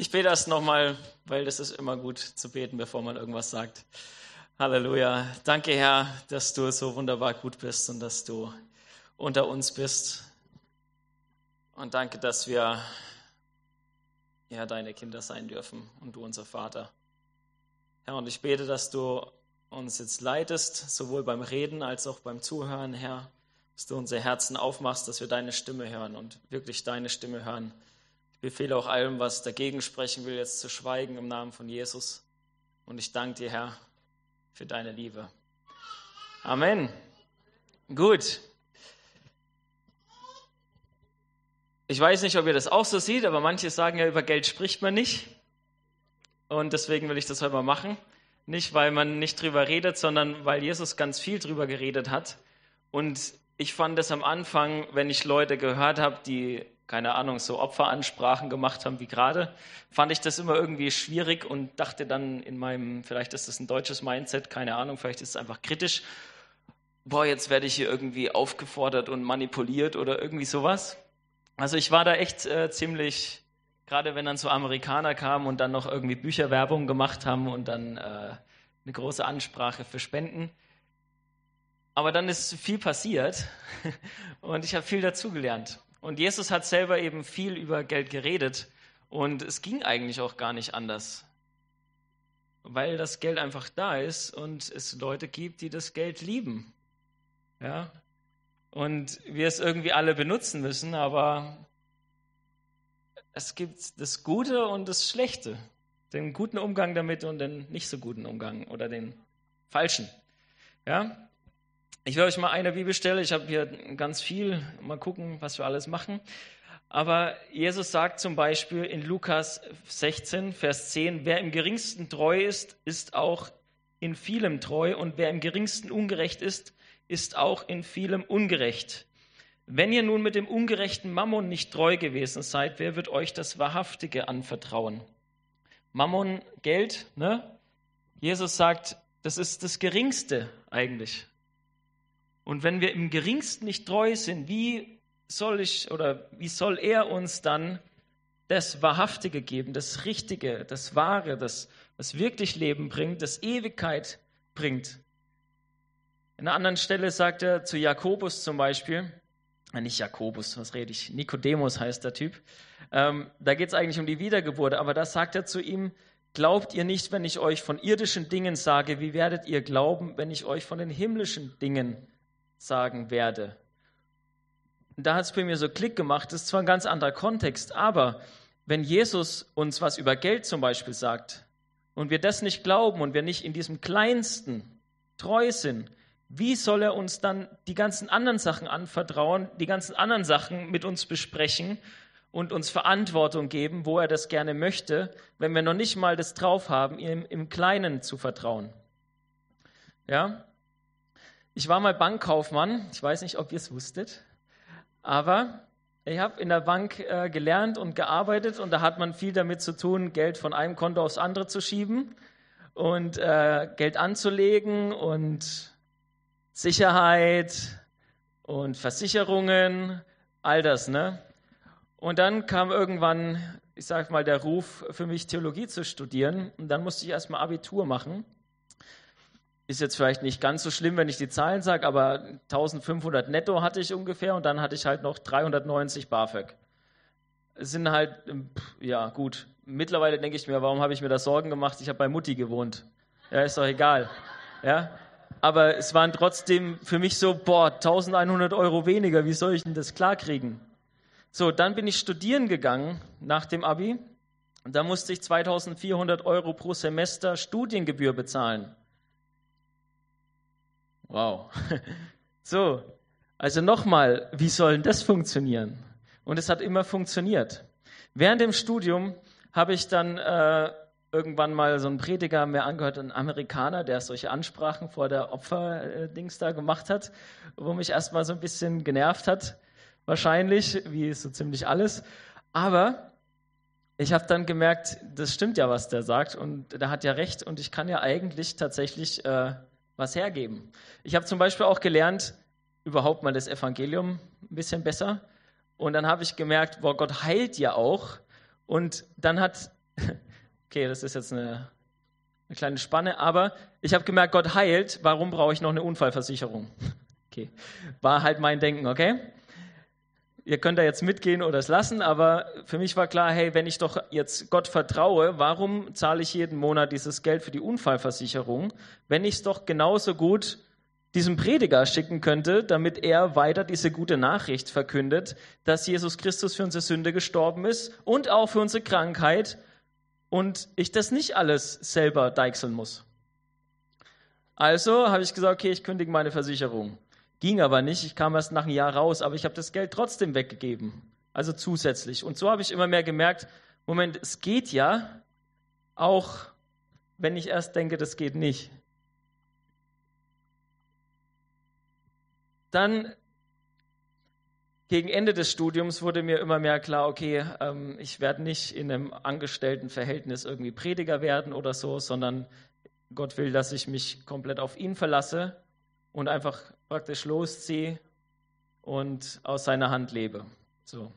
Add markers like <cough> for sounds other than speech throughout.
Ich bete das nochmal, weil das ist immer gut zu beten, bevor man irgendwas sagt. Halleluja. Danke, Herr, dass du so wunderbar gut bist und dass du unter uns bist. Und danke, dass wir ja, deine Kinder sein dürfen und du unser Vater. Herr, und ich bete, dass du uns jetzt leitest, sowohl beim Reden als auch beim Zuhören, Herr, dass du unsere Herzen aufmachst, dass wir deine Stimme hören und wirklich deine Stimme hören ich befehle auch allem, was dagegen sprechen will, jetzt zu schweigen im Namen von Jesus. Und ich danke dir, Herr, für deine Liebe. Amen. Gut. Ich weiß nicht, ob ihr das auch so seht, aber manche sagen ja, über Geld spricht man nicht. Und deswegen will ich das heute mal machen. Nicht, weil man nicht drüber redet, sondern weil Jesus ganz viel drüber geredet hat. Und ich fand es am Anfang, wenn ich Leute gehört habe, die keine Ahnung, so Opferansprachen gemacht haben wie gerade, fand ich das immer irgendwie schwierig und dachte dann in meinem, vielleicht ist das ein deutsches Mindset, keine Ahnung, vielleicht ist es einfach kritisch, boah, jetzt werde ich hier irgendwie aufgefordert und manipuliert oder irgendwie sowas. Also ich war da echt äh, ziemlich, gerade wenn dann so Amerikaner kamen und dann noch irgendwie Bücherwerbung gemacht haben und dann äh, eine große Ansprache für Spenden. Aber dann ist viel passiert <laughs> und ich habe viel dazugelernt. Und Jesus hat selber eben viel über Geld geredet und es ging eigentlich auch gar nicht anders, weil das Geld einfach da ist und es Leute gibt, die das Geld lieben. Ja? Und wir es irgendwie alle benutzen müssen, aber es gibt das Gute und das Schlechte. Den guten Umgang damit und den nicht so guten Umgang oder den falschen. Ja? Ich will euch mal eine Bibelstelle, ich habe hier ganz viel, mal gucken, was wir alles machen. Aber Jesus sagt zum Beispiel in Lukas 16, Vers 10, wer im geringsten treu ist, ist auch in vielem treu und wer im geringsten ungerecht ist, ist auch in vielem ungerecht. Wenn ihr nun mit dem ungerechten Mammon nicht treu gewesen seid, wer wird euch das Wahrhaftige anvertrauen? Mammon, Geld, ne? Jesus sagt, das ist das Geringste eigentlich. Und wenn wir im geringsten nicht treu sind, wie soll ich oder wie soll er uns dann das Wahrhaftige geben, das Richtige, das Wahre, das, was wirklich Leben bringt, das Ewigkeit bringt? In einer anderen Stelle sagt er zu Jakobus zum Beispiel, äh, nicht Jakobus, was rede ich? Nikodemus heißt der Typ. Ähm, da geht es eigentlich um die Wiedergeburt, aber da sagt er zu ihm, Glaubt ihr nicht, wenn ich euch von irdischen Dingen sage, wie werdet ihr glauben, wenn ich euch von den himmlischen Dingen sagen werde. Da hat es bei mir so Klick gemacht, das ist zwar ein ganz anderer Kontext, aber wenn Jesus uns was über Geld zum Beispiel sagt und wir das nicht glauben und wir nicht in diesem Kleinsten treu sind, wie soll er uns dann die ganzen anderen Sachen anvertrauen, die ganzen anderen Sachen mit uns besprechen und uns Verantwortung geben, wo er das gerne möchte, wenn wir noch nicht mal das drauf haben, ihm im Kleinen zu vertrauen? Ja? Ich war mal Bankkaufmann. Ich weiß nicht, ob ihr es wusstet. Aber ich habe in der Bank äh, gelernt und gearbeitet und da hat man viel damit zu tun, Geld von einem Konto aufs andere zu schieben und äh, Geld anzulegen und Sicherheit und Versicherungen, all das, ne? Und dann kam irgendwann, ich sag mal, der Ruf für mich, Theologie zu studieren. Und dann musste ich erstmal Abitur machen. Ist jetzt vielleicht nicht ganz so schlimm, wenn ich die Zahlen sage, aber 1500 netto hatte ich ungefähr und dann hatte ich halt noch 390 BAföG. Es sind halt, ähm, ja gut, mittlerweile denke ich mir, warum habe ich mir da Sorgen gemacht? Ich habe bei Mutti gewohnt. Ja, ist doch egal. Ja, aber es waren trotzdem für mich so, boah, 1100 Euro weniger, wie soll ich denn das klarkriegen? So, dann bin ich studieren gegangen nach dem Abi und da musste ich 2400 Euro pro Semester Studiengebühr bezahlen. Wow. <laughs> So, also nochmal, wie soll das funktionieren? Und es hat immer funktioniert. Während dem Studium habe ich dann äh, irgendwann mal so einen Prediger mir angehört, einen Amerikaner, der solche Ansprachen vor der Opferdings da gemacht hat, wo mich erstmal so ein bisschen genervt hat, wahrscheinlich, wie so ziemlich alles. Aber ich habe dann gemerkt, das stimmt ja, was der sagt und der hat ja recht und ich kann ja eigentlich tatsächlich äh, was hergeben. Ich habe zum Beispiel auch gelernt, überhaupt mal das Evangelium ein bisschen besser. Und dann habe ich gemerkt, boah, Gott heilt ja auch. Und dann hat <laughs> Okay, das ist jetzt eine, eine kleine Spanne, aber ich habe gemerkt, Gott heilt, warum brauche ich noch eine Unfallversicherung? <laughs> Okay, war halt mein Denken, okay? Ihr könnt da jetzt mitgehen oder es lassen, aber für mich war klar, hey, wenn ich doch jetzt Gott vertraue, warum zahle ich jeden Monat dieses Geld für die Unfallversicherung, wenn ich es doch genauso gut diesem Prediger schicken könnte, damit er weiter diese gute Nachricht verkündet, dass Jesus Christus für unsere Sünde gestorben ist und auch für unsere Krankheit und ich das nicht alles selber deichseln muss. Also habe ich gesagt, okay, ich kündige meine Versicherung. Ging aber nicht, ich kam erst nach einem Jahr raus, aber ich habe das Geld trotzdem weggegeben, also zusätzlich. Und so habe ich immer mehr gemerkt, Moment, es geht ja, auch wenn ich erst denke, das geht nicht. Dann gegen Ende des Studiums wurde mir immer mehr klar, okay, ähm, ich werde nicht in einem Angestelltenverhältnis irgendwie Prediger werden oder so, sondern Gott will, dass ich mich komplett auf ihn verlasse und einfach praktisch losziehe und aus seiner Hand lebe. So.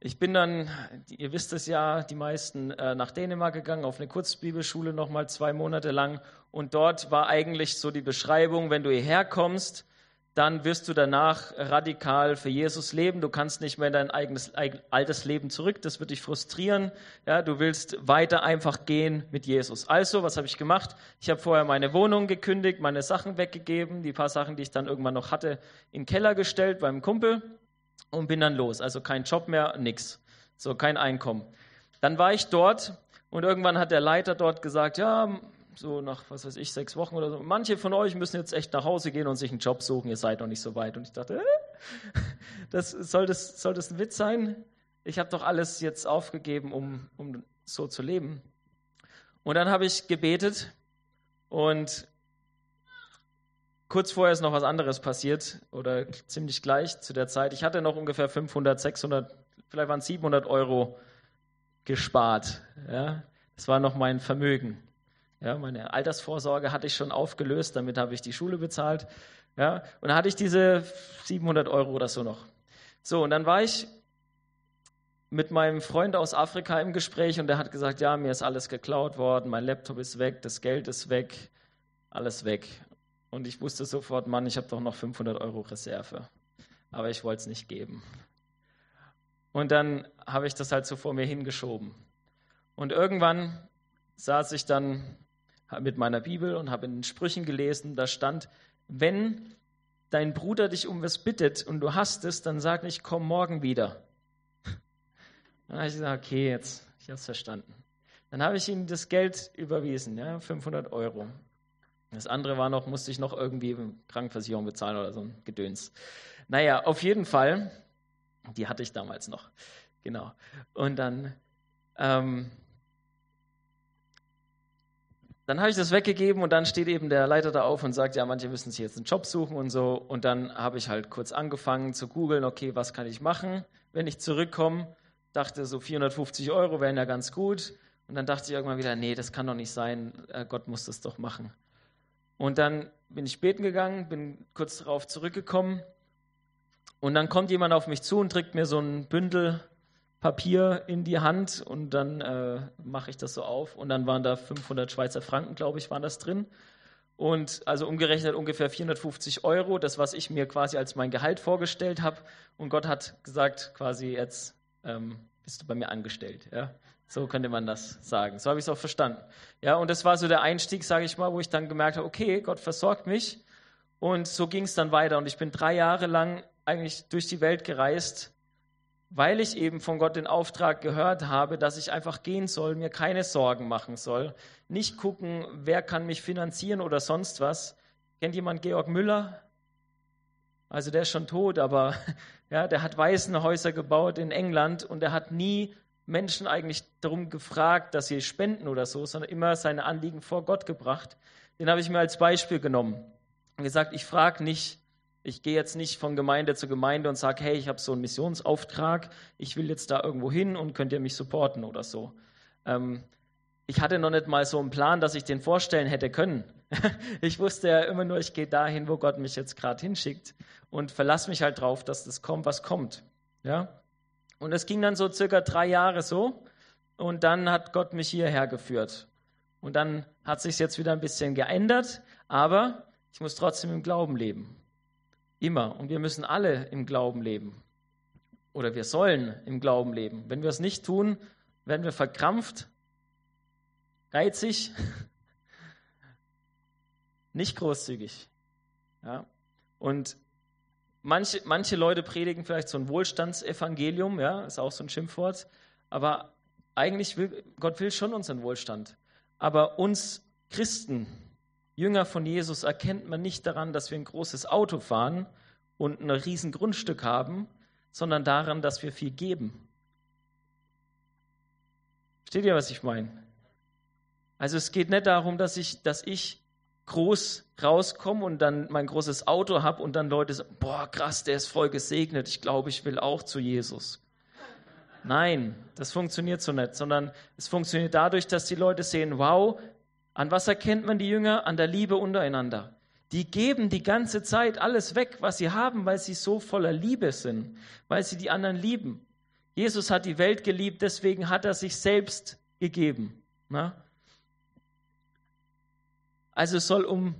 Ich bin dann, ihr wisst es ja, die meisten äh, nach Dänemark gegangen, auf eine Kurzbibelschule nochmal zwei Monate lang. Und dort war eigentlich so die Beschreibung, wenn du hierher kommst, dann wirst du danach radikal für Jesus leben. Du kannst nicht mehr in dein eigenes altes Leben zurück. Das wird dich frustrieren. Ja, du willst weiter einfach gehen mit Jesus. Also, was habe ich gemacht? Ich habe vorher meine Wohnung gekündigt, meine Sachen weggegeben, die paar Sachen, die ich dann irgendwann noch hatte, in den Keller gestellt beim Kumpel und bin dann los. Also kein Job mehr, nix. So, kein Einkommen. Dann war ich dort und irgendwann hat der Leiter dort gesagt, ja, so nach, was weiß ich, sechs Wochen oder so, manche von euch müssen jetzt echt nach Hause gehen und sich einen Job suchen, ihr seid noch nicht so weit. Und ich dachte, äh, das, soll, das, soll das ein Witz sein? Ich habe doch alles jetzt aufgegeben, um, um so zu leben. Und dann habe ich gebetet und kurz vorher ist noch was anderes passiert oder ziemlich gleich zu der Zeit. Ich hatte noch ungefähr 500, 600, vielleicht waren es 700 Euro gespart. Ja? Das war noch mein Vermögen. Ja, meine Altersvorsorge hatte ich schon aufgelöst, damit habe ich die Schule bezahlt. Ja, und dann hatte ich diese 700 Euro oder so noch. So, und dann war ich mit meinem Freund aus Afrika im Gespräch und der hat gesagt, ja, mir ist alles geklaut worden, mein Laptop ist weg, das Geld ist weg, alles weg. Und ich wusste sofort, Mann, ich habe doch noch 500 Euro Reserve. Aber ich wollte es nicht geben. Und dann habe ich das halt so vor mir hingeschoben. Und irgendwann saß ich dann mit meiner Bibel und habe in den Sprüchen gelesen, da stand, wenn dein Bruder dich um was bittet und du hast es, dann sag nicht, komm morgen wieder. <laughs> Dann habe ich gesagt, okay, jetzt, ich habe es verstanden. Dann habe ich ihm das Geld überwiesen, ja, 500 Euro. Das andere war noch, musste ich noch irgendwie Krankenversicherung bezahlen oder so ein Gedöns. Naja, auf jeden Fall, die hatte ich damals noch. Genau. Und dann ähm, dann habe ich das weggegeben und dann steht eben der Leiter da auf und sagt, ja, manche müssen sich jetzt einen Job suchen und so. Und dann habe ich halt kurz angefangen zu googeln, okay, was kann ich machen, wenn ich zurückkomme. Dachte, so 450 Euro wären ja ganz gut. Und dann dachte ich irgendwann wieder, nee, das kann doch nicht sein, äh, Gott muss das doch machen. Und dann bin ich beten gegangen, bin kurz darauf zurückgekommen. Und dann kommt jemand auf mich zu und trägt mir so ein Bündel Papier in die Hand und dann äh, mache ich das so auf und dann waren da 500 Schweizer Franken, glaube ich, waren das drin. Und also umgerechnet ungefähr 450 Euro, das, was ich mir quasi als mein Gehalt vorgestellt habe. Und Gott hat gesagt, quasi jetzt ähm, bist du bei mir angestellt. Ja? So könnte man das sagen. So habe ich es auch verstanden. Ja, und das war so der Einstieg, sage ich mal, wo ich dann gemerkt habe, okay, Gott versorgt mich. Und so ging es dann weiter. Und ich bin drei Jahre lang eigentlich durch die Welt gereist weil ich eben von Gott den Auftrag gehört habe, dass ich einfach gehen soll, mir keine Sorgen machen soll, nicht gucken, wer kann mich finanzieren oder sonst was. Kennt jemand Georg Müller? Also der ist schon tot, aber <laughs> ja, der hat Waisenhäuser gebaut in England und er hat nie Menschen eigentlich darum gefragt, dass sie spenden oder so, sondern immer seine Anliegen vor Gott gebracht. Den habe ich mir als Beispiel genommen und gesagt, ich frage nicht, ich gehe jetzt nicht von Gemeinde zu Gemeinde und sage, hey, ich habe so einen Missionsauftrag, ich will jetzt da irgendwo hin und könnt ihr mich supporten oder so. Ähm, ich hatte noch nicht mal so einen Plan, dass ich den vorstellen hätte können. <laughs> ich wusste ja immer nur, ich gehe dahin, wo Gott mich jetzt gerade hinschickt und verlasse mich halt drauf, dass das kommt, was kommt. Ja? Und es ging dann so circa drei Jahre so, und dann hat Gott mich hierher geführt. Und dann hat sich jetzt wieder ein bisschen geändert, aber ich muss trotzdem im Glauben leben. Immer. Und wir müssen alle im Glauben leben. Oder wir sollen im Glauben leben. Wenn wir es nicht tun, werden wir verkrampft, geizig, <laughs> nicht großzügig. Ja? Und manche, manche Leute predigen vielleicht so ein Wohlstandsevangelium, ja, ist auch so ein Schimpfwort, aber eigentlich will Gott will schon unseren Wohlstand. Aber uns Christen, Jünger von Jesus, erkennt man nicht daran, dass wir ein großes Auto fahren und ein riesen Grundstück haben, sondern daran, dass wir viel geben. Versteht ihr, was ich meine? Also es geht nicht darum, dass ich, dass ich groß rauskomme und dann mein großes Auto habe und dann Leute sagen, boah, krass, der ist voll gesegnet, ich glaube, ich will auch zu Jesus. Nein, das funktioniert so nicht, sondern es funktioniert dadurch, dass die Leute sehen, wow, an was erkennt man die Jünger? An der Liebe untereinander. Die geben die ganze Zeit alles weg, was sie haben, weil sie so voller Liebe sind, weil sie die anderen lieben. Jesus hat die Welt geliebt, deswegen hat er sich selbst gegeben. Na? Also es soll um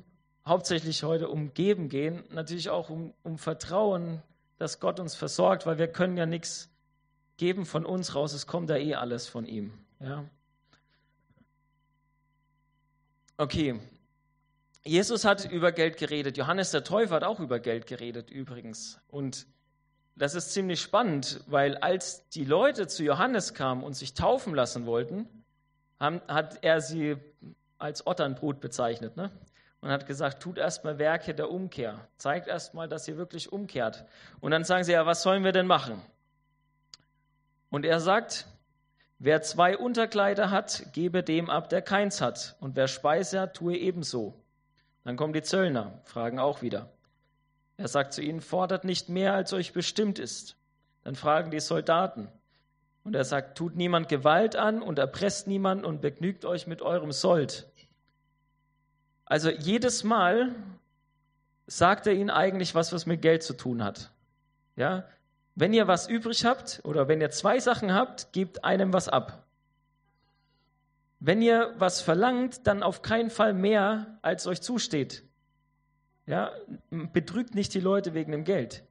hauptsächlich heute um Geben gehen, natürlich auch um, um Vertrauen, dass Gott uns versorgt, weil wir können ja nichts geben von uns raus, es kommt ja eh alles von ihm. Ja. Okay. Jesus hat über Geld geredet. Johannes der Täufer hat auch über Geld geredet übrigens. Und das ist ziemlich spannend, weil als die Leute zu Johannes kamen und sich taufen lassen wollten, haben, hat er sie als Otternbrut bezeichnet. Ne? Und hat gesagt, tut erstmal Werke der Umkehr. Zeigt erstmal, dass ihr wirklich umkehrt. Und dann sagen sie, ja, was sollen wir denn machen? Und er sagt, wer zwei Unterkleider hat, gebe dem ab, der keins hat. Und wer Speise hat, tue ebenso. Dann kommen die Zöllner, fragen auch wieder. Er sagt zu ihnen, fordert nicht mehr, als euch bestimmt ist. Dann fragen die Soldaten. Und er sagt, tut niemand Gewalt an und erpresst niemanden und begnügt euch mit eurem Sold. Also jedes Mal sagt er ihnen eigentlich was, was mit Geld zu tun hat. Ja, wenn ihr was übrig habt oder wenn ihr zwei Sachen habt, gebt einem was ab. Wenn ihr was verlangt, dann auf keinen Fall mehr, als euch zusteht. Ja, betrügt nicht die Leute wegen dem Geld.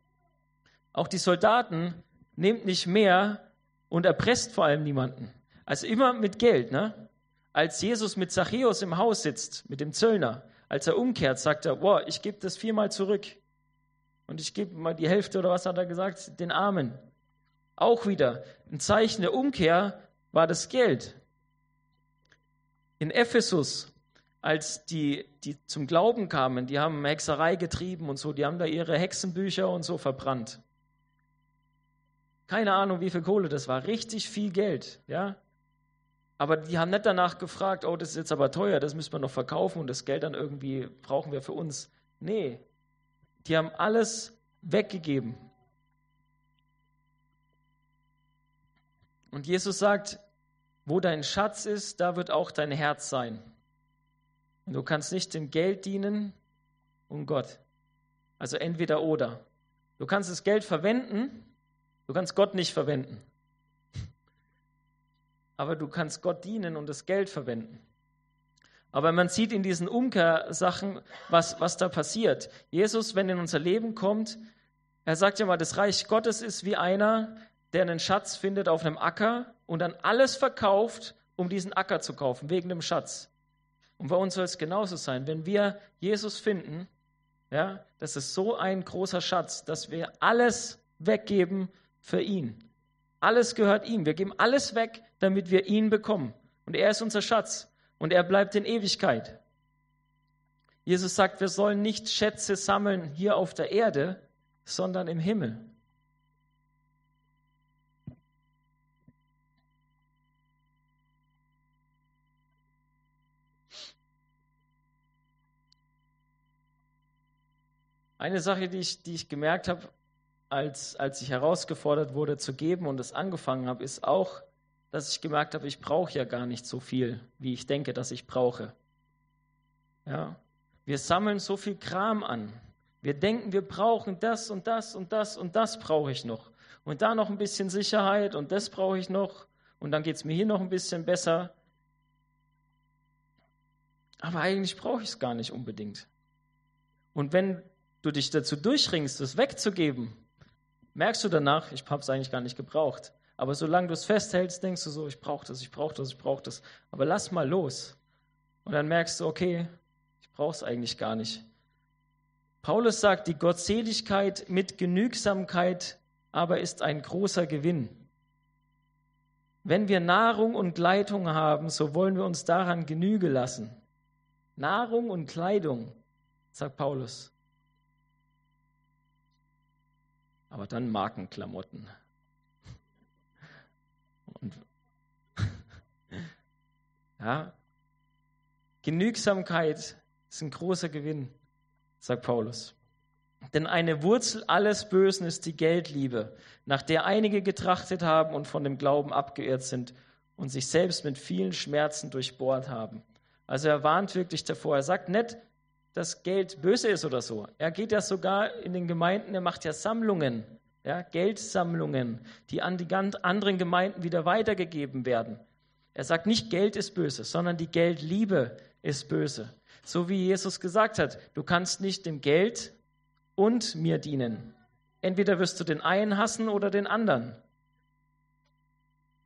Auch die Soldaten nehmt nicht mehr und erpresst vor allem niemanden. Also immer mit Geld, ne? Als Jesus mit Zachäus im Haus sitzt, mit dem Zöllner, als er umkehrt, sagt er, boah, ich gebe das viermal zurück. Und ich gebe mal die Hälfte oder was hat er gesagt? Den Armen. Auch wieder ein Zeichen der Umkehr war das Geld. In Ephesus, als die, die zum Glauben kamen, die haben Hexerei getrieben und so, die haben da ihre Hexenbücher und so verbrannt. Keine Ahnung, wie viel Kohle das war. Richtig viel Geld, ja. Aber die haben nicht danach gefragt, oh, das ist jetzt aber teuer, das müssen wir noch verkaufen und das Geld dann irgendwie brauchen wir für uns. Nee, die haben alles weggegeben. Und Jesus sagt, wo dein Schatz ist, da wird auch dein Herz sein. Und du kannst nicht dem Geld dienen und Gott. Also entweder oder. Du kannst das Geld verwenden, du kannst Gott nicht verwenden. Aber du kannst Gott dienen und das Geld verwenden. Aber man sieht in diesen Umkehrsachen, was, was da passiert. Jesus, wenn in unser Leben kommt, er sagt ja mal, das Reich Gottes ist wie einer, der einen Schatz findet auf einem Acker und dann alles verkauft, um diesen Acker zu kaufen, wegen dem Schatz. Und bei uns soll es genauso sein. Wenn wir Jesus finden, ja, das ist so ein großer Schatz, dass wir alles weggeben für ihn. Alles gehört ihm. Wir geben alles weg, damit wir ihn bekommen. Und er ist unser Schatz und er bleibt in Ewigkeit. Jesus sagt, wir sollen nicht Schätze sammeln hier auf der Erde, sondern im Himmel. Eine Sache, die ich, die ich gemerkt habe, als, als ich herausgefordert wurde zu geben und es angefangen habe, ist auch, dass ich gemerkt habe, ich brauche ja gar nicht so viel, wie ich denke, dass ich brauche. Ja, wir sammeln so viel Kram an. Wir denken, wir brauchen das und das und das und das brauche ich noch. Und da noch ein bisschen Sicherheit und das brauche ich noch und dann geht es mir hier noch ein bisschen besser. Aber eigentlich brauche ich es gar nicht unbedingt. Und wenn du dich dazu durchringst, es wegzugeben, merkst du danach, ich habe es eigentlich gar nicht gebraucht. Aber solange du es festhältst, denkst du so, ich brauche das, ich brauche das, ich brauche das. Aber lass mal los. Und dann merkst du, okay, ich brauche es eigentlich gar nicht. Paulus sagt, die Gottseligkeit mit Genügsamkeit aber ist ein großer Gewinn. Wenn wir Nahrung und Kleidung haben, so wollen wir uns daran Genüge lassen. Nahrung und Kleidung, sagt Paulus. Aber dann Markenklamotten. Ja, Genügsamkeit ist ein großer Gewinn, sagt Paulus. Denn eine Wurzel alles Bösen ist die Geldliebe, nach der einige getrachtet haben und von dem Glauben abgeirrt sind und sich selbst mit vielen Schmerzen durchbohrt haben. Also er warnt wirklich davor. Er sagt nicht, dass Geld böse ist oder so. Er geht ja sogar in den Gemeinden, er macht ja Sammlungen, ja, Geldsammlungen, die an die anderen Gemeinden wieder weitergegeben werden. Er sagt nicht, Geld ist böse, sondern die Geldliebe ist böse. So wie Jesus gesagt hat, du kannst nicht dem Geld und mir dienen. Entweder wirst du den einen hassen oder den anderen.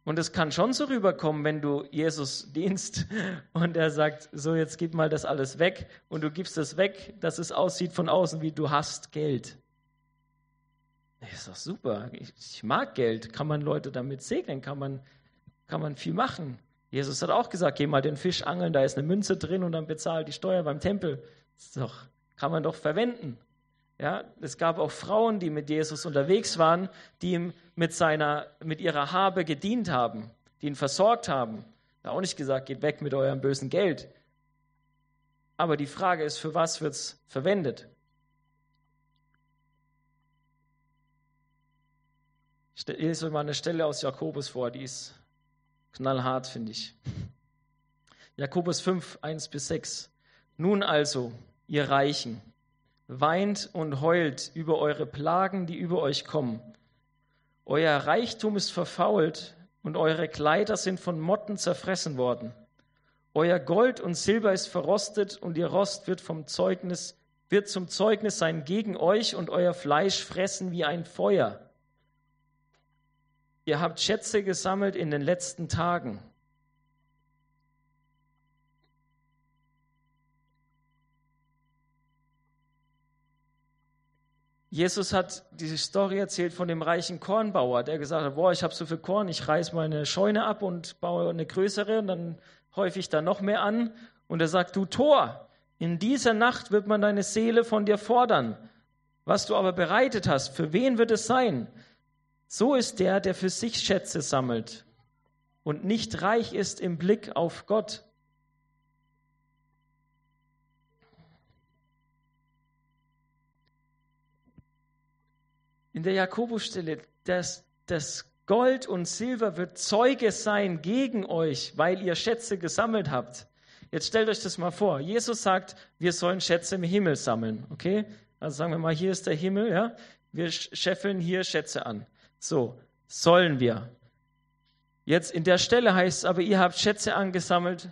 Und es kann schon so rüberkommen, wenn du Jesus <laughs> dienst und er sagt, so jetzt gib mal das alles weg und du gibst es weg, dass es aussieht von außen wie du hast Geld. Das ist doch super. Ich, mag Geld. Kann man Leute damit segnen? Kann man, kann man viel machen? Jesus hat auch gesagt, geh mal den Fisch angeln, da ist eine Münze drin und dann bezahl die Steuer beim Tempel. Das doch, kann man doch verwenden. Ja, es gab auch Frauen, die mit Jesus unterwegs waren, die ihm mit, seiner, mit ihrer Habe gedient haben, die ihn versorgt haben. Da auch nicht gesagt, geht weg mit eurem bösen Geld. Aber die Frage ist, für was wird es verwendet? Ich lese mal eine Stelle aus Jakobus vor, die ist knallhart, finde ich. Jakobus 5, 1 bis 6. Nun also, ihr Reichen, weint und heult über eure Plagen, die über euch kommen. Euer Reichtum ist verfault und eure Kleider sind von Motten zerfressen worden. Euer Gold und Silber ist verrostet und ihr Rost wird vom Zeugnis wird zum Zeugnis sein gegen euch und euer Fleisch fressen wie ein Feuer. Ihr habt Schätze gesammelt in den letzten Tagen. Jesus hat diese Story erzählt von dem reichen Kornbauer, der gesagt hat, boah, ich habe so viel Korn, ich reiß meine Scheune ab und baue eine größere und dann häufe ich da noch mehr an. Und er sagt, du Tor, in dieser Nacht wird man deine Seele von dir fordern. Was du aber bereitet hast, für wen wird es sein? So ist der, der für sich Schätze sammelt und nicht reich ist im Blick auf Gott. in der Jakobusstelle, dass das Gold und Silber wird Zeuge sein gegen euch, weil ihr Schätze gesammelt habt. Jetzt stellt euch das mal vor. Jesus sagt, wir sollen Schätze im Himmel sammeln. Okay? Also sagen wir mal, hier ist der Himmel, ja? Wir scheffeln hier Schätze an. So, sollen wir. Jetzt in der Stelle heißt es aber, ihr habt Schätze angesammelt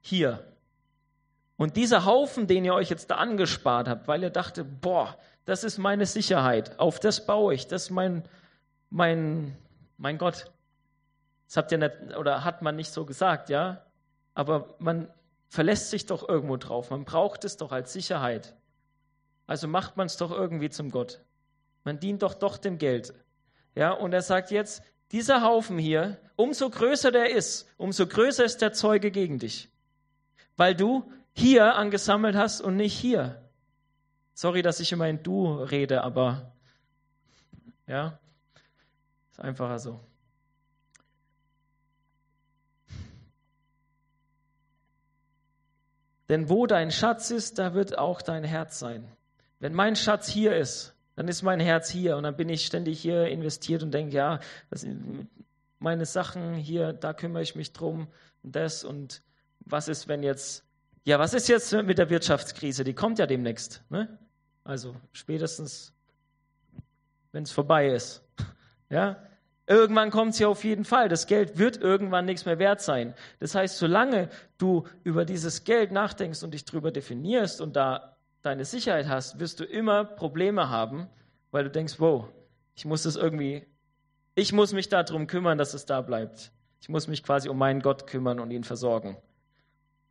hier. Und dieser Haufen, den ihr euch jetzt da angespart habt, weil ihr dachtet, boah, das ist meine Sicherheit. Auf das baue ich. Das ist mein, mein, mein Gott. Das habt ihr nicht, oder hat man nicht so gesagt, ja? Aber man verlässt sich doch irgendwo drauf. Man braucht es doch als Sicherheit. Also macht man es doch irgendwie zum Gott. Man dient doch doch dem Geld. Ja, und er sagt jetzt, dieser Haufen hier, umso größer der ist, umso größer ist der Zeuge gegen dich. Weil du hier angesammelt hast und nicht hier. Sorry, dass ich immer in Du rede, aber ja, ist einfacher so. Denn wo dein Schatz ist, da wird auch dein Herz sein. Wenn mein Schatz hier ist, dann ist mein Herz hier und dann bin ich ständig hier investiert und denke, ja, das, meine Sachen hier, da kümmere ich mich drum und das und was ist, wenn jetzt, ja, was ist jetzt mit der Wirtschaftskrise? Die kommt ja demnächst. Ne? Also spätestens, wenn es vorbei ist. <laughs> Ja, Irgendwann kommt es ja auf jeden Fall. Das Geld wird irgendwann nichts mehr wert sein. Das heißt, solange du über dieses Geld nachdenkst und dich darüber definierst und da deine Sicherheit hast, wirst du immer Probleme haben, weil du denkst, wow, ich muss es irgendwie, ich muss mich darum kümmern, dass es da bleibt. Ich muss mich quasi um meinen Gott kümmern und ihn versorgen.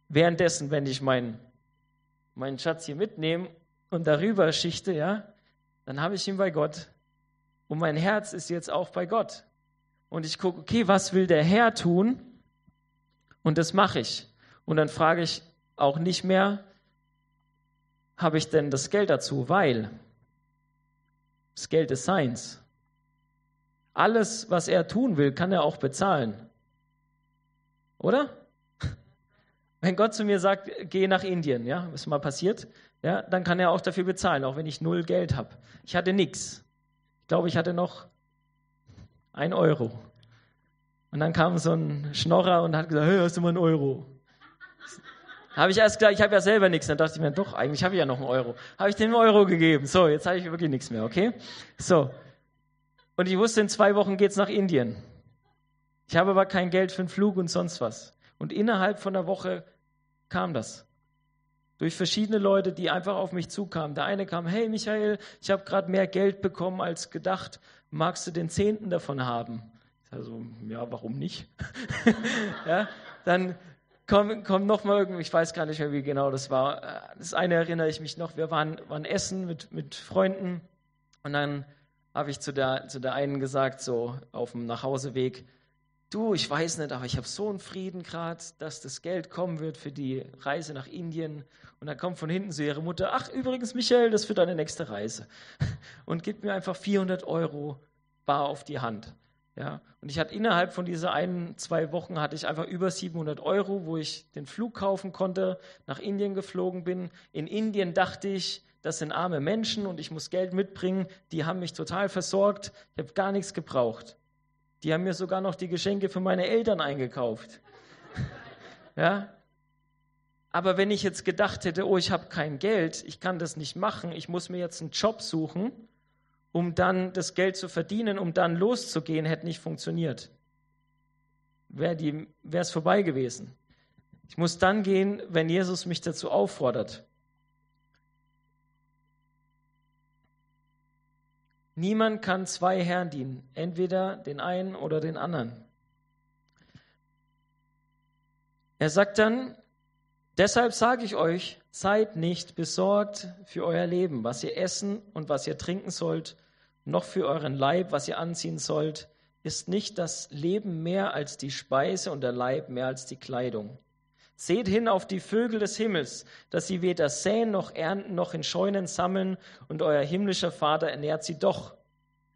Währenddessen, wenn ich meinen, meinen Schatz hier mitnehme und darüber schichte, ja, dann habe ich ihn bei Gott und mein Herz ist jetzt auch bei Gott. Und ich gucke, okay, was will der Herr tun? Und das mache ich. Und dann frage ich auch nicht mehr, habe ich denn das Geld dazu? Weil das Geld ist seins. Alles, was er tun will, kann er auch bezahlen. Oder? <laughs> Wenn Gott zu mir sagt, geh nach Indien, ja, ist mal passiert, ja, dann kann er auch dafür bezahlen, auch wenn ich null Geld habe. Ich hatte nichts. Ich glaube, ich hatte noch ein Euro. Und dann kam so ein Schnorrer und hat gesagt, hey, hast du mal einen Euro? Habe ich erst gedacht, ich habe ja selber nichts. Dann dachte ich mir, doch, eigentlich habe ich ja noch einen Euro. Habe ich dem Euro gegeben. So, jetzt habe ich wirklich nichts mehr, okay? So. Und ich wusste, in zwei Wochen geht's nach Indien. Ich habe aber kein Geld für einen Flug und sonst was. Und innerhalb von einer Woche kam das. Durch verschiedene Leute, die einfach auf mich zukamen. Der eine kam, hey Michael, ich habe gerade mehr Geld bekommen als gedacht. Magst du den Zehnten davon haben? Also, ja, warum nicht? <laughs> ja, dann komm noch mal irgendwie, ich weiß gar nicht mehr, wie genau das war. Das eine erinnere ich mich noch. Wir waren, waren essen mit, mit Freunden und dann habe ich zu der, zu der einen gesagt, so auf dem Nachhauseweg, du, ich weiß nicht, aber ich habe so einen Frieden gerade, dass das Geld kommen wird für die Reise nach Indien. Und dann kommt von hinten so ihre Mutter, ach übrigens, Michael, das ist für deine nächste Reise. <laughs> Und gibt mir einfach 400 Euro bar auf die Hand. Ja, und ich hatte innerhalb von dieser ein, zwei Wochen hatte ich einfach über 700 Euro, wo ich den Flug kaufen konnte, nach Indien geflogen bin. In Indien dachte ich, das sind arme Menschen und ich muss Geld mitbringen. Die haben mich total versorgt. Ich habe gar nichts gebraucht. Die haben mir sogar noch die Geschenke für meine Eltern eingekauft. <laughs> ja, aber wenn ich jetzt gedacht hätte, oh, ich habe kein Geld, ich kann das nicht machen, ich muss mir jetzt einen Job suchen, um dann das Geld zu verdienen, um dann loszugehen, hätte nicht funktioniert. Wäre es vorbei gewesen. Ich muss dann gehen, wenn Jesus mich dazu auffordert. Niemand kann zwei Herren dienen, entweder den einen oder den anderen. Er sagt dann, deshalb sage ich euch, seid nicht besorgt für euer Leben, was ihr essen und was ihr trinken sollt, noch für euren Leib, was ihr anziehen sollt, ist nicht das Leben mehr als die Speise und der Leib mehr als die Kleidung. Seht hin auf die Vögel des Himmels, dass sie weder säen noch ernten noch in Scheunen sammeln, und euer himmlischer Vater ernährt sie doch.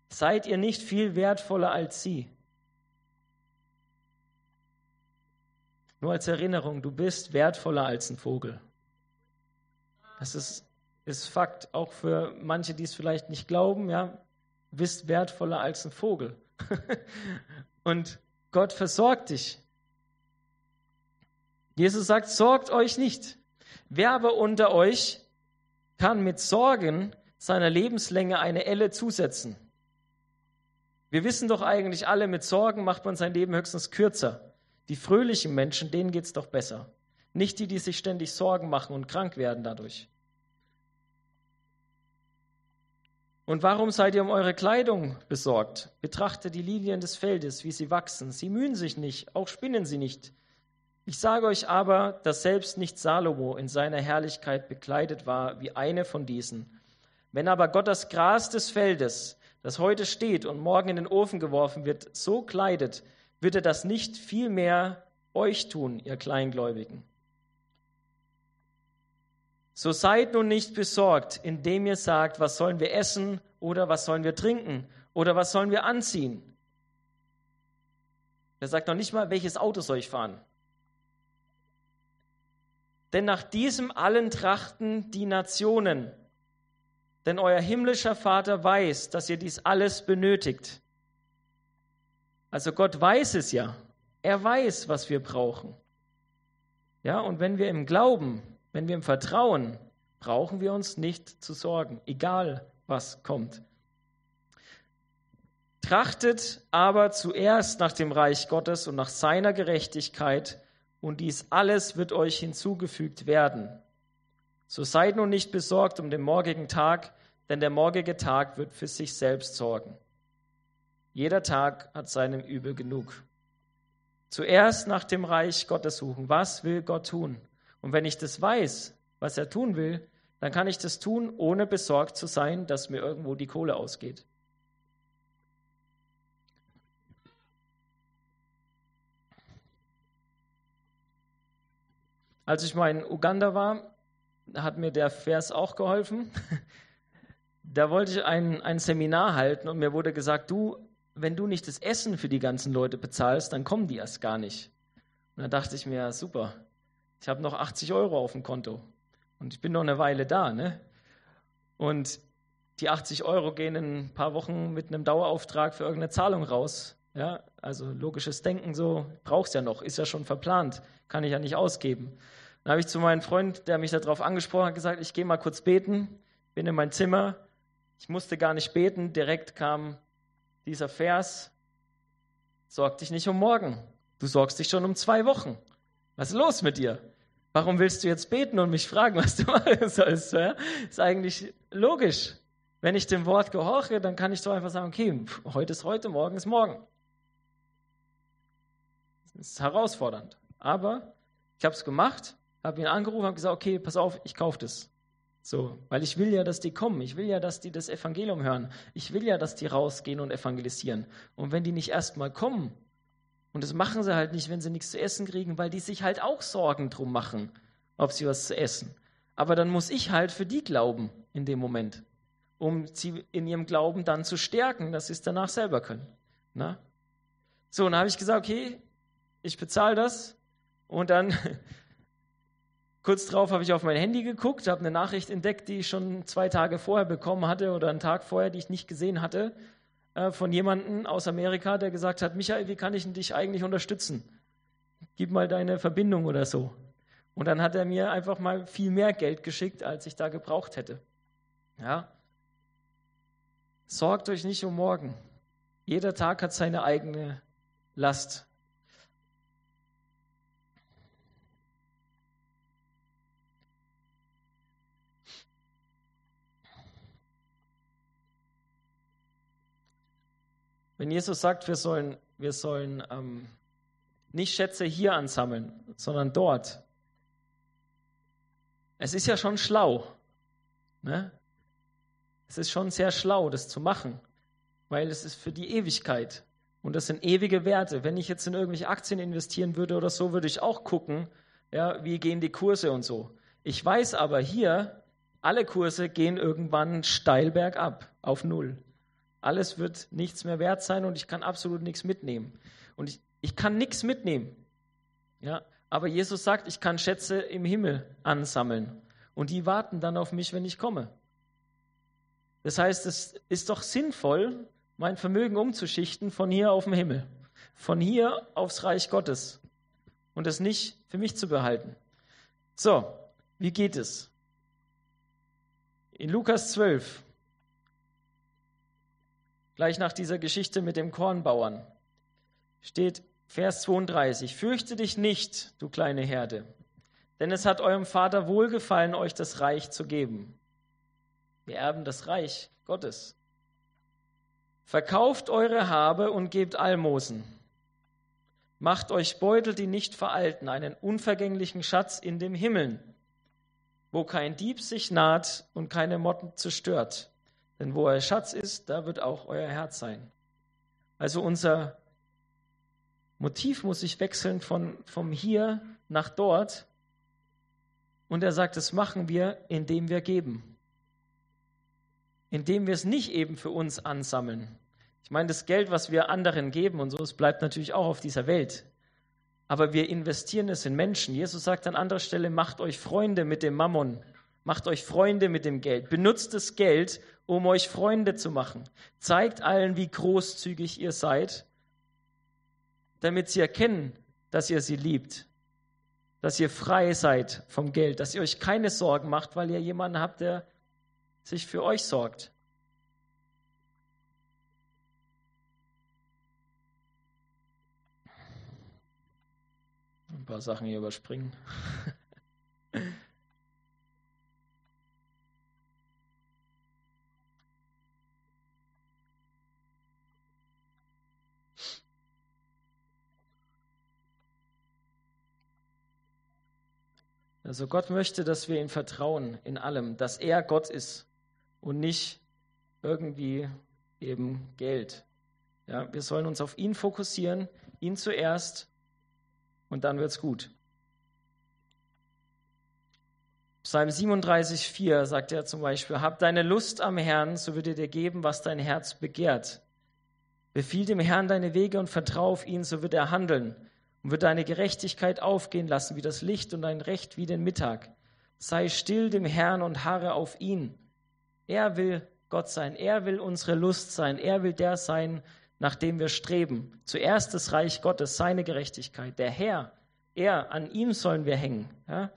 Seid ihr nicht viel wertvoller als sie? Nur als Erinnerung, du bist wertvoller als ein Vogel. Das ist, ist Fakt, auch für manche, die es vielleicht nicht glauben, ja bist wertvoller als ein Vogel. <laughs> und Gott versorgt dich. Jesus sagt, sorgt euch nicht. Wer aber unter euch kann mit Sorgen seiner Lebenslänge eine Elle zusetzen? Wir wissen doch eigentlich alle, mit Sorgen macht man sein Leben höchstens kürzer. Die fröhlichen Menschen, denen geht es doch besser. Nicht die, die sich ständig Sorgen machen und krank werden dadurch. Und warum seid ihr um eure Kleidung besorgt? Betrachtet die Lilien des Feldes, wie sie wachsen. Sie mühen sich nicht, auch spinnen sie nicht. Ich sage euch aber, dass selbst nicht Salomo in seiner Herrlichkeit bekleidet war wie eine von diesen. Wenn aber Gott das Gras des Feldes, das heute steht und morgen in den Ofen geworfen wird, so kleidet, wird er das nicht viel mehr euch tun, ihr Kleingläubigen. So seid nun nicht besorgt, indem ihr sagt, was sollen wir essen oder was sollen wir trinken oder was sollen wir anziehen. Er sagt noch nicht mal, welches Auto soll ich fahren. Denn nach diesem allen trachten die Nationen. Denn euer himmlischer Vater weiß, dass ihr dies alles benötigt. Also Gott weiß es ja. Er weiß, was wir brauchen. Ja, und wenn wir im Glauben wenn wir im Vertrauen, brauchen wir uns nicht zu sorgen, egal was kommt. Trachtet aber zuerst nach dem Reich Gottes und nach seiner Gerechtigkeit, und dies alles wird euch hinzugefügt werden. So seid nun nicht besorgt um den morgigen Tag, denn der morgige Tag wird für sich selbst sorgen. Jeder Tag hat seinem Übel genug. Zuerst nach dem Reich Gottes suchen. Was will Gott tun? Und wenn ich das weiß, was er tun will, dann kann ich das tun, ohne besorgt zu sein, dass mir irgendwo die Kohle ausgeht. Als ich mal in Uganda war, hat mir der Vers auch geholfen. <laughs> Da wollte ich ein, ein Seminar halten und mir wurde gesagt, du, wenn du nicht das Essen für die ganzen Leute bezahlst, dann kommen die erst gar nicht. Und dann dachte ich mir, super, ich habe noch 80 Euro auf dem Konto und ich bin noch eine Weile da. Ne? Und die 80 Euro gehen in ein paar Wochen mit einem Dauerauftrag für irgendeine Zahlung raus. Ja, also logisches Denken so, brauchst ja noch, ist ja schon verplant, kann ich ja nicht ausgeben. Dann habe ich zu meinem Freund, der mich darauf angesprochen hat, gesagt, ich gehe mal kurz beten, bin in mein Zimmer. Ich musste gar nicht beten, direkt kam dieser Vers, sorg dich nicht um morgen, du sorgst dich schon um zwei Wochen. Was ist los mit dir? Warum willst du jetzt beten und mich fragen, was du <laughs> machen sollst? Ja? Ist eigentlich logisch. Wenn ich dem Wort gehorche, dann kann ich so einfach sagen, okay, heute ist heute, morgen ist morgen. Das ist herausfordernd. Aber ich habe es gemacht habe ihn angerufen, habe gesagt, okay, pass auf, ich kaufe das. So, weil ich will ja, dass die kommen. Ich will ja, dass die das Evangelium hören. Ich will ja, dass die rausgehen und evangelisieren. Und wenn die nicht erstmal kommen, und das machen sie halt nicht, wenn sie nichts zu essen kriegen, weil die sich halt auch Sorgen drum machen, ob sie was zu essen. Aber dann muss ich halt für die glauben in dem Moment, um sie in ihrem Glauben dann zu stärken, dass sie es danach selber können. Na? So, und dann habe ich gesagt, okay, ich bezahle das. Und dann <laughs> Kurz darauf habe ich auf mein Handy geguckt, habe eine Nachricht entdeckt, die ich schon zwei Tage vorher bekommen hatte oder einen Tag vorher, die ich nicht gesehen hatte, äh, von jemandem aus Amerika, der gesagt hat, Michael, wie kann ich dich eigentlich unterstützen? Gib mal deine Verbindung oder so. Und dann hat er mir einfach mal viel mehr Geld geschickt, als ich da gebraucht hätte. Ja. Sorgt euch nicht um morgen. Jeder Tag hat seine eigene Last. Wenn Jesus sagt, wir sollen, wir sollen ähm, nicht Schätze hier ansammeln, sondern dort. Es ist ja schon schlau. Ne? Es ist schon sehr schlau, das zu machen, weil es ist für die Ewigkeit. Und das sind ewige Werte. Wenn ich jetzt in irgendwelche Aktien investieren würde oder so, würde ich auch gucken, ja, wie gehen die Kurse und so. Ich weiß aber hier, alle Kurse gehen irgendwann steil bergab auf Null. Alles wird nichts mehr wert sein und ich kann absolut nichts mitnehmen. Und ich, ich kann nichts mitnehmen. Ja, aber Jesus sagt, ich kann Schätze im Himmel ansammeln. Und die warten dann auf mich, wenn ich komme. Das heißt, es ist doch sinnvoll, mein Vermögen umzuschichten von hier auf den Himmel. Von hier aufs Reich Gottes. Und es nicht für mich zu behalten. So, wie geht es? In Lukas 12, gleich nach dieser Geschichte mit dem Kornbauern, steht Vers 32, Fürchte dich nicht, du kleine Herde, denn es hat eurem Vater wohlgefallen, euch das Reich zu geben. Wir erben das Reich Gottes. Verkauft eure Habe und gebt Almosen. Macht euch Beutel, die nicht veralten, einen unvergänglichen Schatz in dem Himmeln, wo kein Dieb sich naht und keine Motten zerstört. Denn wo euer Schatz ist, da wird auch euer Herz sein. Also unser Motiv muss sich wechseln von, vom Hier nach dort. Und er sagt, das machen wir, indem wir geben. Indem wir es nicht eben für uns ansammeln. Ich meine, das Geld, was wir anderen geben und so, es bleibt natürlich auch auf dieser Welt. Aber wir investieren es in Menschen. Jesus sagt an anderer Stelle, macht euch Freunde mit dem Mammon. Macht euch Freunde mit dem Geld. Benutzt das Geld, um euch Freunde zu machen. Zeigt allen, wie großzügig ihr seid, damit sie erkennen, dass ihr sie liebt, dass ihr frei seid vom Geld, dass ihr euch keine Sorgen macht, weil ihr jemanden habt, der sich für euch sorgt. Ein paar Sachen hier überspringen. <laughs> Also Gott möchte, dass wir ihm vertrauen in allem, dass er Gott ist und nicht irgendwie eben Geld. Ja, wir sollen uns auf ihn fokussieren, ihn zuerst und dann wird's gut. Psalm 37,4 sagt er zum Beispiel: Hab deine Lust am Herrn, so wird er dir geben, was dein Herz begehrt. Befiehl dem Herrn deine Wege und vertraue auf ihn, so wird er handeln und wird deine Gerechtigkeit aufgehen lassen wie das Licht und dein Recht wie den Mittag. Sei still dem Herrn und harre auf ihn. Er will Gott sein, er will unsere Lust sein, er will der sein, nach dem wir streben. Zuerst das Reich Gottes, seine Gerechtigkeit, der Herr, er, an ihm sollen wir hängen. Ja?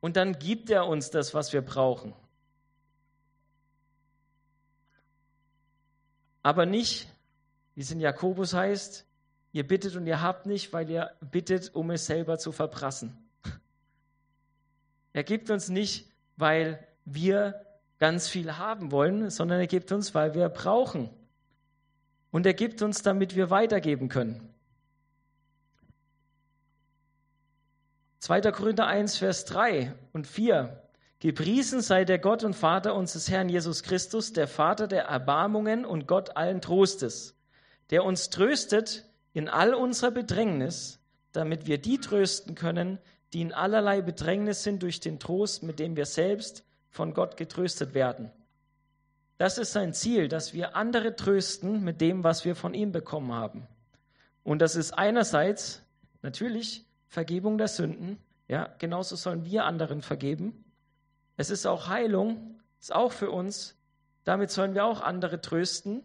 Und dann gibt er uns das, was wir brauchen. Aber nicht, wie es in Jakobus heißt, Ihr bittet und ihr habt nicht, weil ihr bittet, um es selber zu verprassen. Er gibt uns nicht, weil wir ganz viel haben wollen, sondern er gibt uns, weil wir brauchen. Und er gibt uns, damit wir weitergeben können. 2. Korinther 1, Vers 3 und 4. Gepriesen sei der Gott und Vater unseres Herrn Jesus Christus, der Vater der Erbarmungen und Gott allen Trostes, der uns tröstet in all unserer Bedrängnis, damit wir die trösten können, die in allerlei Bedrängnis sind durch den Trost, mit dem wir selbst von Gott getröstet werden. Das ist sein Ziel, dass wir andere trösten mit dem, was wir von ihm bekommen haben. Und das ist einerseits natürlich Vergebung der Sünden. Ja, genauso sollen wir anderen vergeben. Es ist auch Heilung, ist auch für uns. Damit sollen wir auch andere trösten.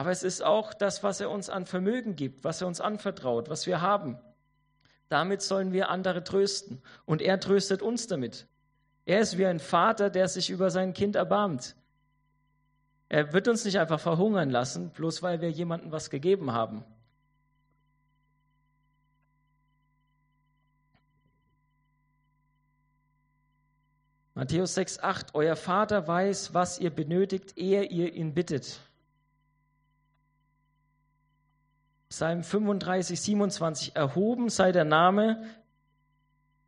Aber es ist auch das, was er uns an Vermögen gibt, was er uns anvertraut, was wir haben. Damit sollen wir andere trösten. Und er tröstet uns damit. Er ist wie ein Vater, der sich über sein Kind erbarmt. Er wird uns nicht einfach verhungern lassen, bloß weil wir jemandem was gegeben haben. Matthäus 6, 8. Euer Vater weiß, was ihr benötigt, ehe ihr ihn bittet. Psalm 35, 27, erhoben sei der Name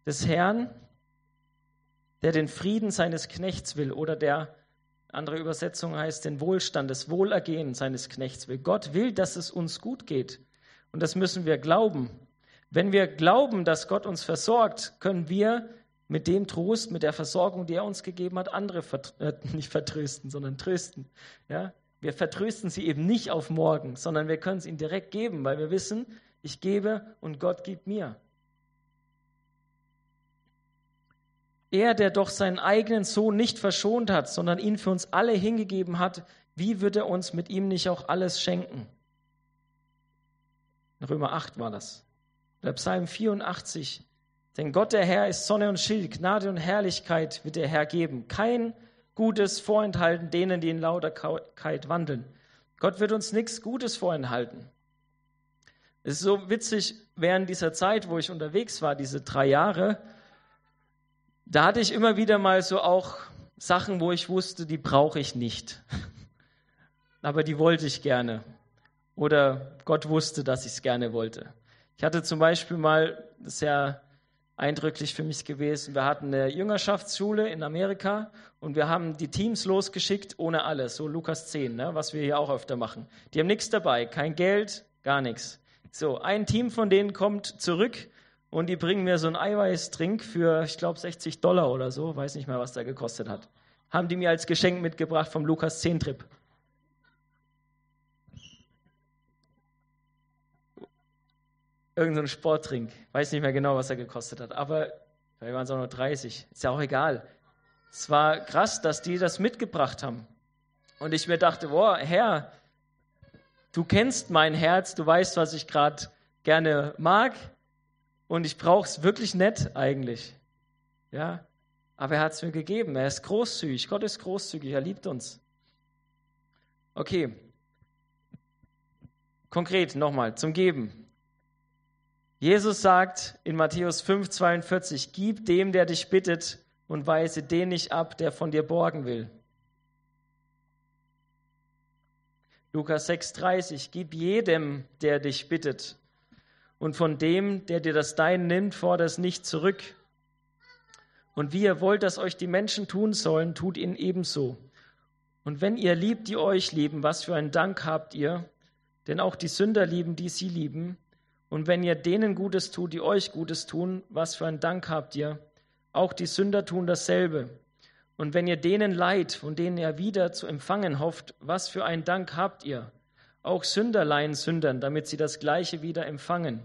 des Herrn, der den Frieden seines Knechts will oder der, andere Übersetzung heißt, den Wohlstand, das Wohlergehen seines Knechts will. Gott will, dass es uns gut geht. Und das müssen wir glauben. Wenn wir glauben, dass Gott uns versorgt, können wir mit dem Trost, mit der Versorgung, die er uns gegeben hat, andere vert äh, <laughs> nicht vertrösten, sondern trösten. Ja? Wir vertrösten sie eben nicht auf morgen, sondern wir können es ihnen direkt geben, weil wir wissen, ich gebe und Gott gibt mir. Er, der doch seinen eigenen Sohn nicht verschont hat, sondern ihn für uns alle hingegeben hat, wie wird er uns mit ihm nicht auch alles schenken? In Römer 8 war das. Der Psalm 84. Denn Gott der Herr ist Sonne und Schild, Gnade und Herrlichkeit wird der Herr geben. Kein Gutes vorenthalten denen, die in Lauterkeit wandeln. Gott wird uns nichts Gutes vorenthalten. Es ist so witzig, während dieser Zeit, wo ich unterwegs war, diese drei Jahre, da hatte ich immer wieder mal so auch Sachen, wo ich wusste, die brauche ich nicht. <laughs> Aber die wollte ich gerne. Oder Gott wusste, dass ich es gerne wollte. Ich hatte zum Beispiel mal, das ist ja eindrücklich für mich gewesen. Wir hatten eine Jüngerschaftsschule in Amerika und wir haben die Teams losgeschickt ohne alles, so Lukas 10, ne, was wir hier auch öfter machen. Die haben nichts dabei, kein Geld, gar nichts. So, ein Team von denen kommt zurück und die bringen mir so einen Eiweißtrink für, ich glaube, 60 Dollar oder so, weiß nicht mehr, was der gekostet hat. Haben die mir als Geschenk mitgebracht vom Lukas 10 Trip. Irgendein so Sporttrink. Weiß nicht mehr genau, was er gekostet hat, aber vielleicht waren es auch nur 30. Ist ja auch egal. Es war krass, dass die das mitgebracht haben. Und ich mir dachte, boah, Herr, du kennst mein Herz, du weißt, was ich gerade gerne mag und ich brauche es wirklich nett eigentlich. Ja, aber er hat es mir gegeben. Er ist großzügig. Gott ist großzügig. Er liebt uns. Okay. Konkret nochmal zum Geben. Jesus sagt in Matthäus 5, 42, gib dem, der dich bittet, und weise den nicht ab, der von dir borgen will. Lukas 6, 30, gib jedem, der dich bittet, und von dem, der dir das Dein nimmt, fordere es nicht zurück. Und wie ihr wollt, dass euch die Menschen tun sollen, tut ihnen ebenso. Und wenn ihr liebt, die euch lieben, was für einen Dank habt ihr? Denn auch die Sünder lieben, die sie lieben. Und wenn ihr denen Gutes tut, die euch Gutes tun, was für einen Dank habt ihr? Auch die Sünder tun dasselbe. Und wenn ihr denen leid, von denen ihr wieder zu empfangen hofft, was für einen Dank habt ihr? Auch Sünder leihen Sündern, damit sie das Gleiche wieder empfangen.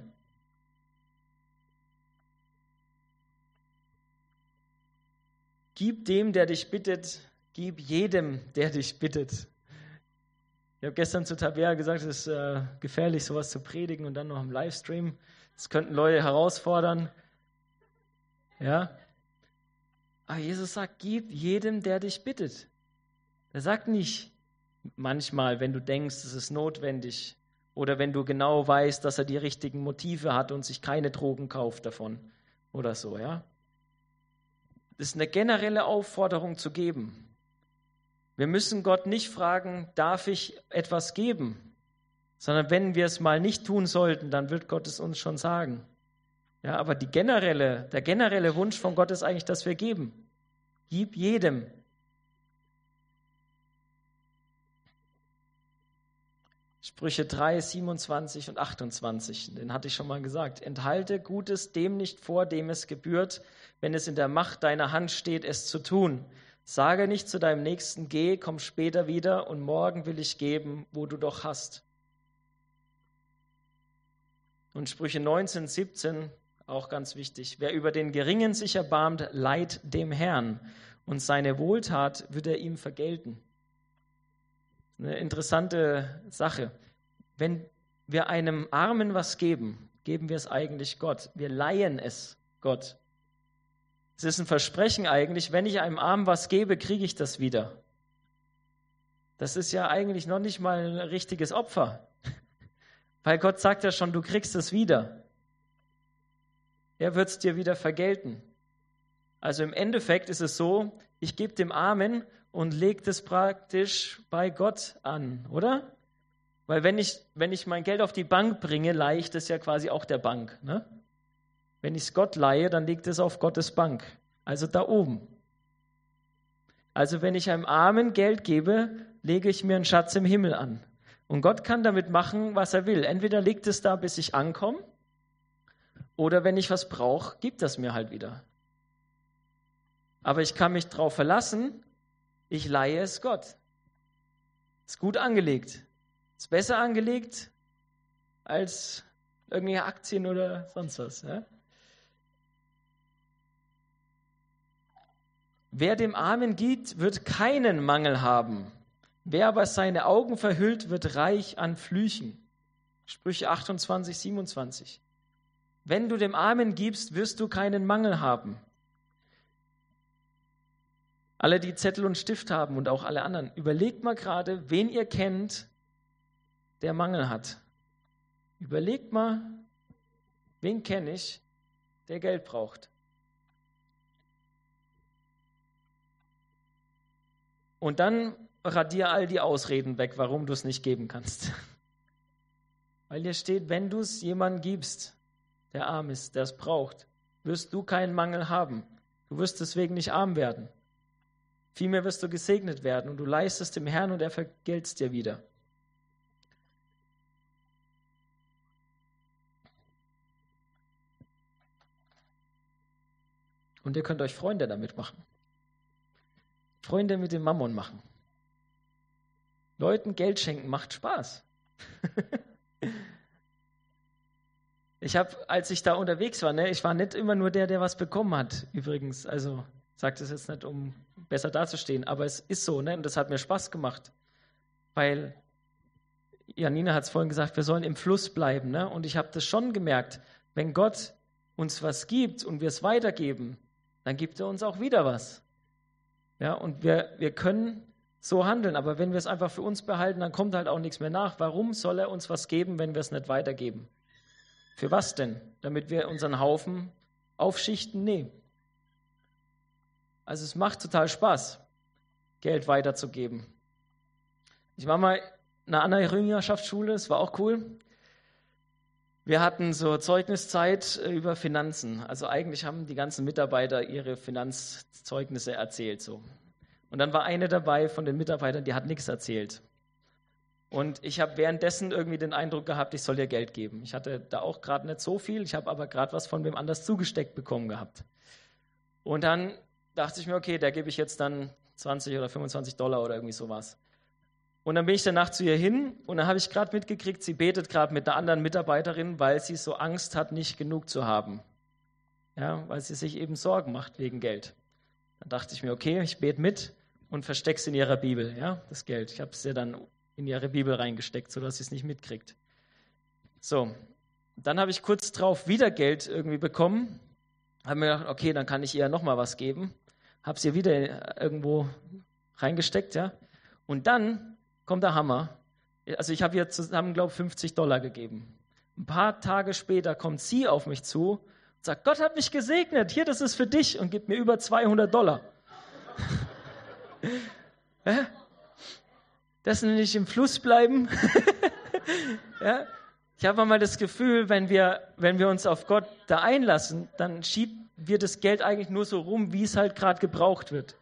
Gib dem, der dich bittet, gib jedem, der dich bittet. Ich habe gestern zu Tabea gesagt, es ist äh, gefährlich, sowas zu predigen und dann noch im Livestream. Das könnten Leute herausfordern. Ja. Aber Jesus sagt, gib jedem, der dich bittet. Er sagt nicht manchmal, wenn du denkst, es ist notwendig oder wenn du genau weißt, dass er die richtigen Motive hat und sich keine Drogen kauft davon oder so, ja. Das ist eine generelle Aufforderung zu geben. Wir müssen Gott nicht fragen, darf ich etwas geben? Sondern wenn wir es mal nicht tun sollten, dann wird Gott es uns schon sagen. Ja, aber die generelle, der generelle Wunsch von Gott ist eigentlich, dass wir geben. Gib jedem. Sprüche 3, 27 und 28, den hatte ich schon mal gesagt. Enthalte Gutes dem nicht vor, dem es gebührt, wenn es in der Macht deiner Hand steht, es zu tun. Sage nicht zu deinem Nächsten, geh, komm später wieder und morgen will ich geben, wo du doch hast. Und Sprüche 19, 17, auch ganz wichtig. Wer über den Geringen sich erbarmt, leiht dem Herrn und seine Wohltat wird er ihm vergelten. Eine interessante Sache. Wenn wir einem Armen was geben, geben wir es eigentlich Gott. Wir leihen es Gott. Es ist ein Versprechen eigentlich, wenn ich einem Armen was gebe, kriege ich das wieder. Das ist ja eigentlich noch nicht mal ein richtiges Opfer. <laughs> Weil Gott sagt ja schon, du kriegst es wieder. Er wird es dir wieder vergelten. Also im Endeffekt ist es so, ich gebe dem Armen und lege das praktisch bei Gott an, oder? Weil wenn ich, wenn ich mein Geld auf die Bank bringe, leihe ich das ja quasi auch der Bank. Ne? Wenn ich es Gott leihe, dann liegt es auf Gottes Bank, also da oben. Also wenn ich einem Armen Geld gebe, lege ich mir einen Schatz im Himmel an. Und Gott kann damit machen, was er will. Entweder liegt es da, bis ich ankomme, oder wenn ich was brauche, gibt es mir halt wieder. Aber ich kann mich darauf verlassen, ich leihe es Gott. Ist gut angelegt. Ist besser angelegt als irgendwelche Aktien oder sonst was. Ja? Wer dem Armen gibt, wird keinen Mangel haben. Wer aber seine Augen verhüllt, wird reich an Flüchen. Sprüche 28, 27. Wenn du dem Armen gibst, wirst du keinen Mangel haben. Alle, die Zettel und Stift haben und auch alle anderen, überlegt mal gerade, wen ihr kennt, der Mangel hat. Überlegt mal, wen kenne ich, der Geld braucht. Und dann radier all die Ausreden weg, warum du es nicht geben kannst. <laughs> Weil hier steht, wenn du es jemandem gibst, der arm ist, der es braucht, wirst du keinen Mangel haben. Du wirst deswegen nicht arm werden. Vielmehr wirst du gesegnet werden und du leistest dem Herrn und er vergelt's dir wieder. Und ihr könnt euch Freunde damit machen. Freunde mit dem Mammon machen. Leuten Geld schenken macht Spaß. <laughs> ich habe, als ich da unterwegs war, ne, ich war nicht immer nur der, der was bekommen hat, übrigens. Also, sage das jetzt nicht, um besser dazustehen, aber es ist so, ne, und das hat mir Spaß gemacht. Weil, Janina hat es vorhin gesagt, wir sollen im Fluss bleiben, ne, und ich habe das schon gemerkt, wenn Gott uns was gibt und wir es weitergeben, dann gibt er uns auch wieder was. Ja, und wir, wir können so handeln, aber wenn wir es einfach für uns behalten, dann kommt halt auch nichts mehr nach. Warum soll er uns was geben, wenn wir es nicht weitergeben? Für was denn? Damit wir unseren Haufen aufschichten? Nee. Also es macht total Spaß, Geld weiterzugeben. Ich war mal in einer anderen Jüngerschaftsschule, es war auch cool. Wir hatten so Zeugniszeit äh, über Finanzen. Also eigentlich haben die ganzen Mitarbeiter ihre Finanzzeugnisse erzählt. So. Und dann war eine dabei von den Mitarbeitern, die hat nichts erzählt. Und ich habe währenddessen irgendwie den Eindruck gehabt, ich soll ihr Geld geben. Ich hatte da auch gerade nicht so viel, ich habe aber gerade was von wem anders zugesteckt bekommen gehabt. Und dann dachte ich mir, okay, da gebe ich jetzt dann 20 oder 25 Dollar oder irgendwie sowas. Und dann bin ich danach zu ihr hin und dann habe ich gerade mitgekriegt, sie betet gerade mit einer anderen Mitarbeiterin, weil sie so Angst hat, nicht genug zu haben. Ja, weil sie sich eben Sorgen macht wegen Geld. Dann dachte ich mir, okay, ich bete mit und verstecke es in ihrer Bibel, ja, das Geld. Ich habe es ihr dann in ihre Bibel reingesteckt, sodass sie es nicht mitkriegt. So, dann habe ich kurz drauf wieder Geld irgendwie bekommen. Habe mir gedacht, okay, dann kann ich ihr nochmal was geben. Habe es ihr wieder irgendwo reingesteckt, ja. Und dann kommt der Hammer. Also ich habe ihr zusammen, glaube ich, 50 Dollar gegeben. Ein paar Tage später kommt sie auf mich zu und sagt, Gott hat mich gesegnet, hier, das ist für dich und gibt mir über 200 Dollar. <laughs> das nicht im Fluss bleiben. <laughs> ja? Ich habe mal das Gefühl, wenn wir, wenn wir uns auf Gott da einlassen, dann schiebt wir das Geld eigentlich nur so rum, wie es halt gerade gebraucht wird.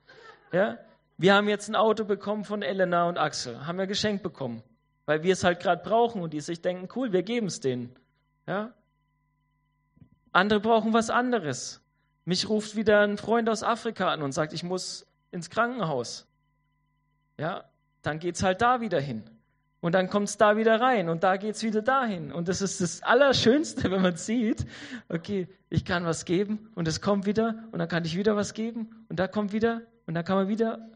Ja? Wir haben jetzt ein Auto bekommen von Elena und Axel, haben wir geschenkt bekommen, weil wir es halt gerade brauchen und die sich denken, cool, wir geben es denen. Ja? Andere brauchen was anderes. Mich ruft wieder ein Freund aus Afrika an und sagt, ich muss ins Krankenhaus. Ja, dann geht es halt da wieder hin. Und dann kommt es da wieder rein und da geht es wieder dahin. Und das ist das Allerschönste, <laughs> wenn man sieht, okay, ich kann was geben und es kommt wieder und dann kann ich wieder was geben und da kommt wieder und dann kann man wieder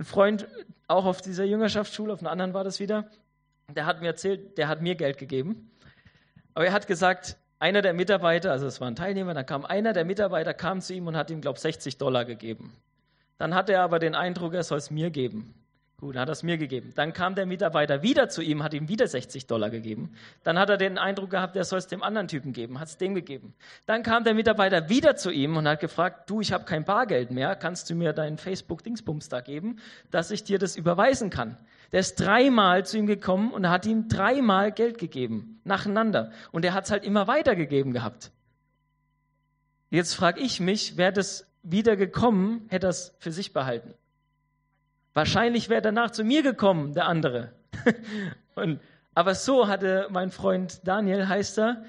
ein Freund, auch auf dieser Jüngerschaftsschule, auf einer anderen war das wieder, der hat mir erzählt, der hat mir Geld gegeben. Aber er hat gesagt, einer der Mitarbeiter, also es war ein Teilnehmer, dann kam einer der Mitarbeiter, kam zu ihm und hat ihm, glaube ich, 60 Dollar gegeben. Dann hatte er aber den Eindruck, er soll es mir geben. Gut, hat er es mir gegeben. Dann kam der Mitarbeiter wieder zu ihm, hat ihm wieder 60 Dollar gegeben. Dann hat er den Eindruck gehabt, er soll es dem anderen Typen geben, hat es dem gegeben. Dann kam der Mitarbeiter wieder zu ihm und hat gefragt, du, ich habe kein Bargeld mehr, kannst du mir deinen Facebook-Dingsbums da geben, dass ich dir das überweisen kann? Der ist dreimal zu ihm gekommen und hat ihm dreimal Geld gegeben, nacheinander. Und er hat es halt immer weitergegeben gehabt. Jetzt frage ich mich, wäre das wieder gekommen, hätte er es für sich behalten. Wahrscheinlich wäre danach zu mir gekommen, der andere. <laughs> Und, aber so hatte mein Freund Daniel, heißt er,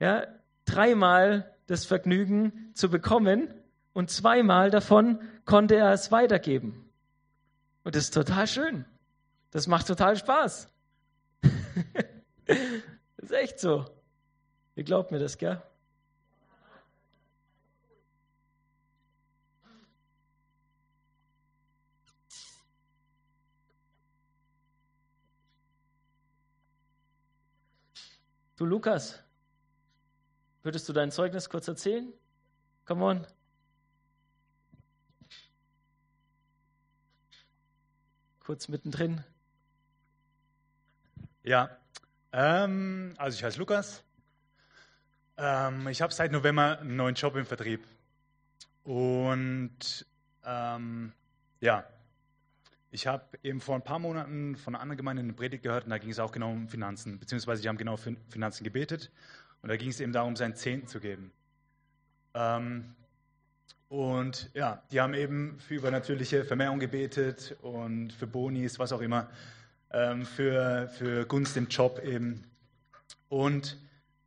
ja, dreimal das Vergnügen zu bekommen und zweimal davon konnte er es weitergeben. Und das ist total schön. Das macht total Spaß. <laughs> das ist echt so. Ihr glaubt mir das, gell? Du Lukas, würdest du dein Zeugnis kurz erzählen? Come on. Kurz mittendrin. Ja, ähm, also ich heiße Lukas. Ähm, ich habe seit November einen neuen Job im Vertrieb. Und ähm, ja, ich habe eben vor ein paar Monaten von einer anderen Gemeinde eine Predigt gehört und da ging es auch genau um Finanzen, beziehungsweise die haben genau für Finanzen gebetet und da ging es eben darum, seinen Zehnten zu geben. Ähm, und ja, die haben eben für übernatürliche Vermehrung gebetet und für Bonis, was auch immer, ähm, für, für Gunst im Job eben. Und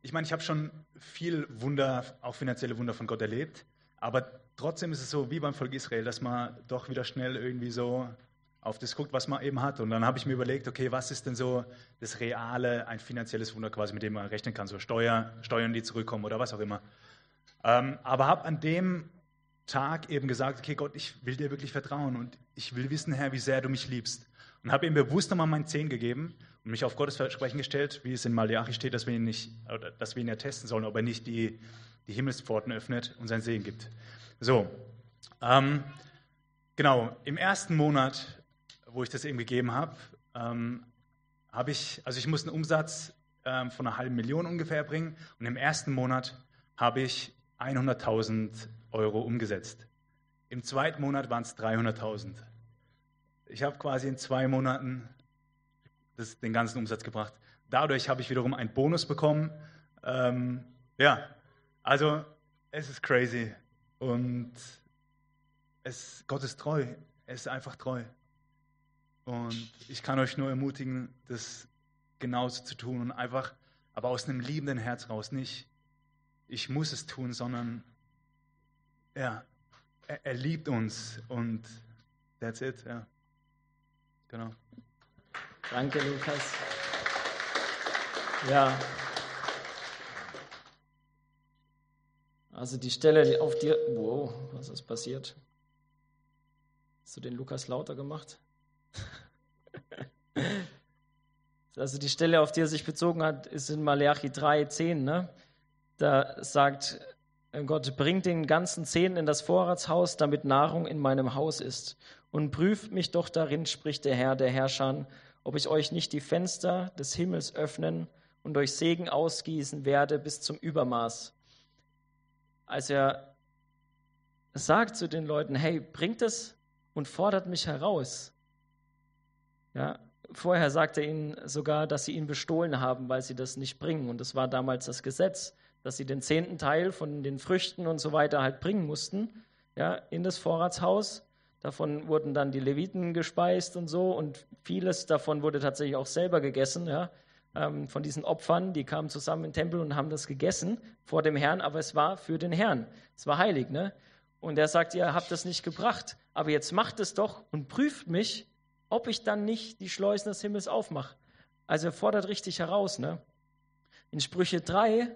ich meine, ich habe schon viel Wunder, auch finanzielle Wunder von Gott erlebt, aber trotzdem ist es so wie beim Volk Israel, dass man doch wieder schnell irgendwie so auf das guckt, was man eben hat. Und dann habe ich mir überlegt, okay, was ist denn so das reale, ein finanzielles Wunder quasi, mit dem man rechnen kann, so Steuer, Steuern, die zurückkommen oder was auch immer. Ähm, aber habe an dem Tag eben gesagt, okay, Gott, ich will dir wirklich vertrauen und ich will wissen, Herr, wie sehr du mich liebst. Und habe ihm bewusst nochmal mein Zehn gegeben und mich auf Gottes Versprechen gestellt, wie es in Malachi steht, dass wir ihn nicht, dass wir ihn ja testen sollen, ob er nicht die, die Himmelspforten öffnet und sein Segen gibt. So, ähm, genau, im ersten Monat wo ich das eben gegeben habe, ähm, habe ich, also ich musste einen Umsatz ähm, von einer halben Million ungefähr bringen. Und im ersten Monat habe ich 100.000 Euro umgesetzt. Im zweiten Monat waren es 300.000. Ich habe quasi in zwei Monaten das, den ganzen Umsatz gebracht. Dadurch habe ich wiederum einen Bonus bekommen. Ähm, ja, also es ist crazy. Und es, Gott ist treu. Er ist einfach treu. Und ich kann euch nur ermutigen, das genauso zu tun und einfach, aber aus einem liebenden Herz raus, nicht ich muss es tun, sondern ja, er, er liebt uns und that's it, ja. Genau. Danke, Lukas. Ja. Also die Stelle auf dir. Wow, was ist passiert? Hast du den Lukas lauter gemacht? Also die Stelle, auf die er sich bezogen hat, ist in Malachi 3, 10. Ne? Da sagt Gott, bringt den ganzen Zehn in das Vorratshaus, damit Nahrung in meinem Haus ist. Und prüft mich doch darin, spricht der Herr der Herrscher, ob ich euch nicht die Fenster des Himmels öffnen und euch Segen ausgießen werde bis zum Übermaß. Als er sagt zu den Leuten, hey, bringt es und fordert mich heraus. Ja, vorher sagte er ihnen sogar, dass sie ihn bestohlen haben, weil sie das nicht bringen. Und das war damals das Gesetz, dass sie den zehnten Teil von den Früchten und so weiter halt bringen mussten, ja, in das Vorratshaus. Davon wurden dann die Leviten gespeist und so. Und vieles davon wurde tatsächlich auch selber gegessen, ja, ähm, von diesen Opfern. Die kamen zusammen im Tempel und haben das gegessen vor dem Herrn, aber es war für den Herrn. Es war heilig, ne? Und er sagt, ihr habt das nicht gebracht, aber jetzt macht es doch und prüft mich, ob ich dann nicht die Schleusen des Himmels aufmache. Also er fordert richtig heraus. Ne? In Sprüche 3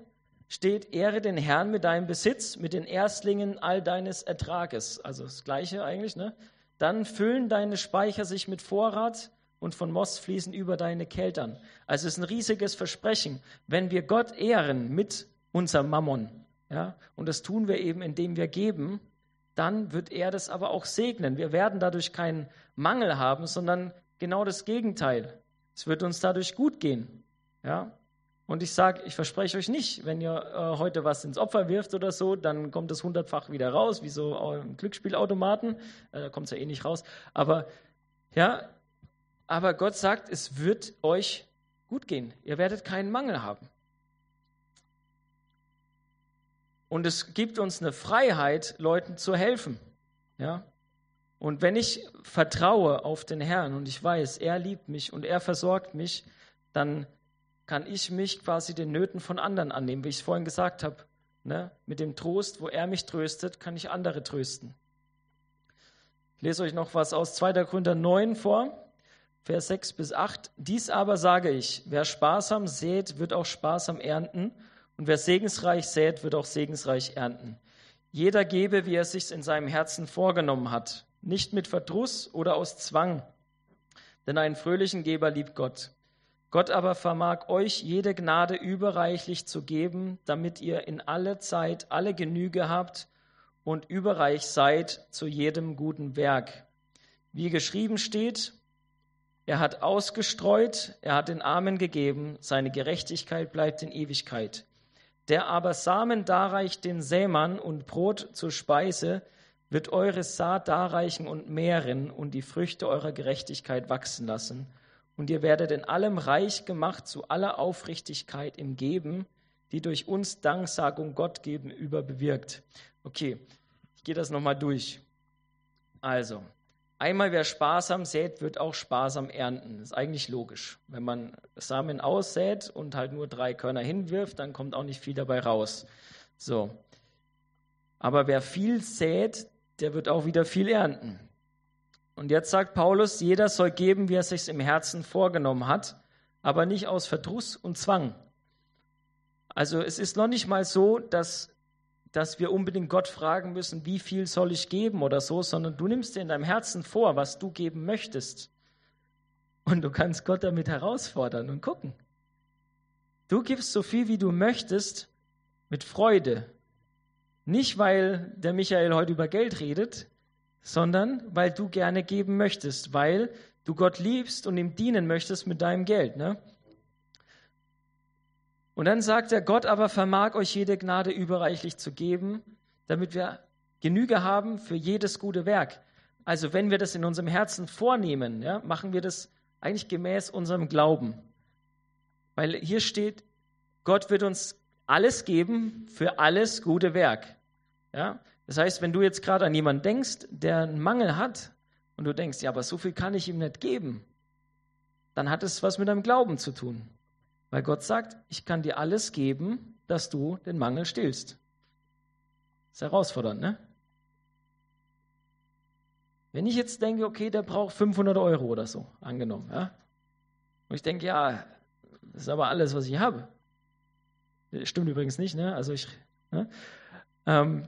steht, ehre den Herrn mit deinem Besitz, mit den Erstlingen all deines Ertrages. Also das Gleiche eigentlich. Ne? Dann füllen deine Speicher sich mit Vorrat und von Moss fließen über deine Keltern. Also es ist ein riesiges Versprechen. Wenn wir Gott ehren mit unserem Mammon, ja, und das tun wir eben, indem wir geben, dann wird er das aber auch segnen. Wir werden dadurch keinen Mangel haben, sondern genau das Gegenteil. Es wird uns dadurch gut gehen. Ja? Und ich sage, ich verspreche euch nicht, wenn ihr äh, heute was ins Opfer wirft oder so, dann kommt es hundertfach wieder raus, wie so im Glücksspielautomaten. Äh, da kommt es ja eh nicht raus. Aber ja, aber Gott sagt, es wird euch gut gehen. Ihr werdet keinen Mangel haben. Und es gibt uns eine Freiheit, Leuten zu helfen. Ja? Und wenn ich vertraue auf den Herrn und ich weiß, er liebt mich und er versorgt mich, dann kann ich mich quasi den Nöten von anderen annehmen, wie ich es vorhin gesagt habe. Ne? Mit dem Trost, wo er mich tröstet, kann ich andere trösten. Ich lese euch noch was aus 2. Korinther 9 vor, Vers 6 bis 8. Dies aber sage ich, wer sparsam sät, wird auch sparsam ernten. Und wer segensreich sät, wird auch segensreich ernten. Jeder gebe, wie er sich in seinem Herzen vorgenommen hat, nicht mit Verdruss oder aus Zwang. Denn einen fröhlichen Geber liebt Gott. Gott aber vermag euch jede Gnade überreichlich zu geben, damit ihr in alle Zeit alle Genüge habt und überreich seid zu jedem guten Werk. Wie geschrieben steht, er hat ausgestreut, er hat den Armen gegeben, seine Gerechtigkeit bleibt in Ewigkeit. Der aber Samen darreicht den Sämann und Brot zur Speise, wird eure Saat darreichen und mehren und die Früchte eurer Gerechtigkeit wachsen lassen. Und ihr werdet in allem reich gemacht zu aller Aufrichtigkeit im Geben, die durch uns Danksagung Gott gegenüber bewirkt. Okay, ich gehe das nochmal durch. Also, Einmal wer sparsam sät, wird auch sparsam ernten. Das ist eigentlich logisch. Wenn man Samen aussät und halt nur drei Körner hinwirft, dann kommt auch nicht viel dabei raus. So. Aber wer viel sät, der wird auch wieder viel ernten. Und jetzt sagt Paulus, jeder soll geben, wie er sich im Herzen vorgenommen hat, aber nicht aus Verdruss und Zwang. Also es ist noch nicht mal so, dass dass wir unbedingt Gott fragen müssen, wie viel soll ich geben oder so, sondern du nimmst dir in deinem Herzen vor, was du geben möchtest. Und du kannst Gott damit herausfordern und gucken. Du gibst so viel, wie du möchtest, mit Freude. Nicht, weil der Michael heute über Geld redet, sondern weil du gerne geben möchtest, weil du Gott liebst und ihm dienen möchtest mit deinem Geld. Ne? Und dann sagt er, Gott aber vermag euch jede Gnade überreichlich zu geben, damit wir Genüge haben für jedes gute Werk. Also wenn wir das in unserem Herzen vornehmen, ja, machen wir das eigentlich gemäß unserem Glauben. Weil hier steht, Gott wird uns alles geben für alles gute Werk. Ja? Das heißt, wenn du jetzt gerade an jemanden denkst, der einen Mangel hat und du denkst, ja, aber so viel kann ich ihm nicht geben, dann hat es was mit deinem Glauben zu tun. Weil Gott sagt, ich kann dir alles geben, dass du den Mangel stillst. Ist herausfordernd, ne? Wenn ich jetzt denke, okay, der braucht 500 Euro oder so, angenommen, ja? Und ich denke, ja, das ist aber alles, was ich habe. Stimmt übrigens nicht, ne? Also ich, ne? Ähm,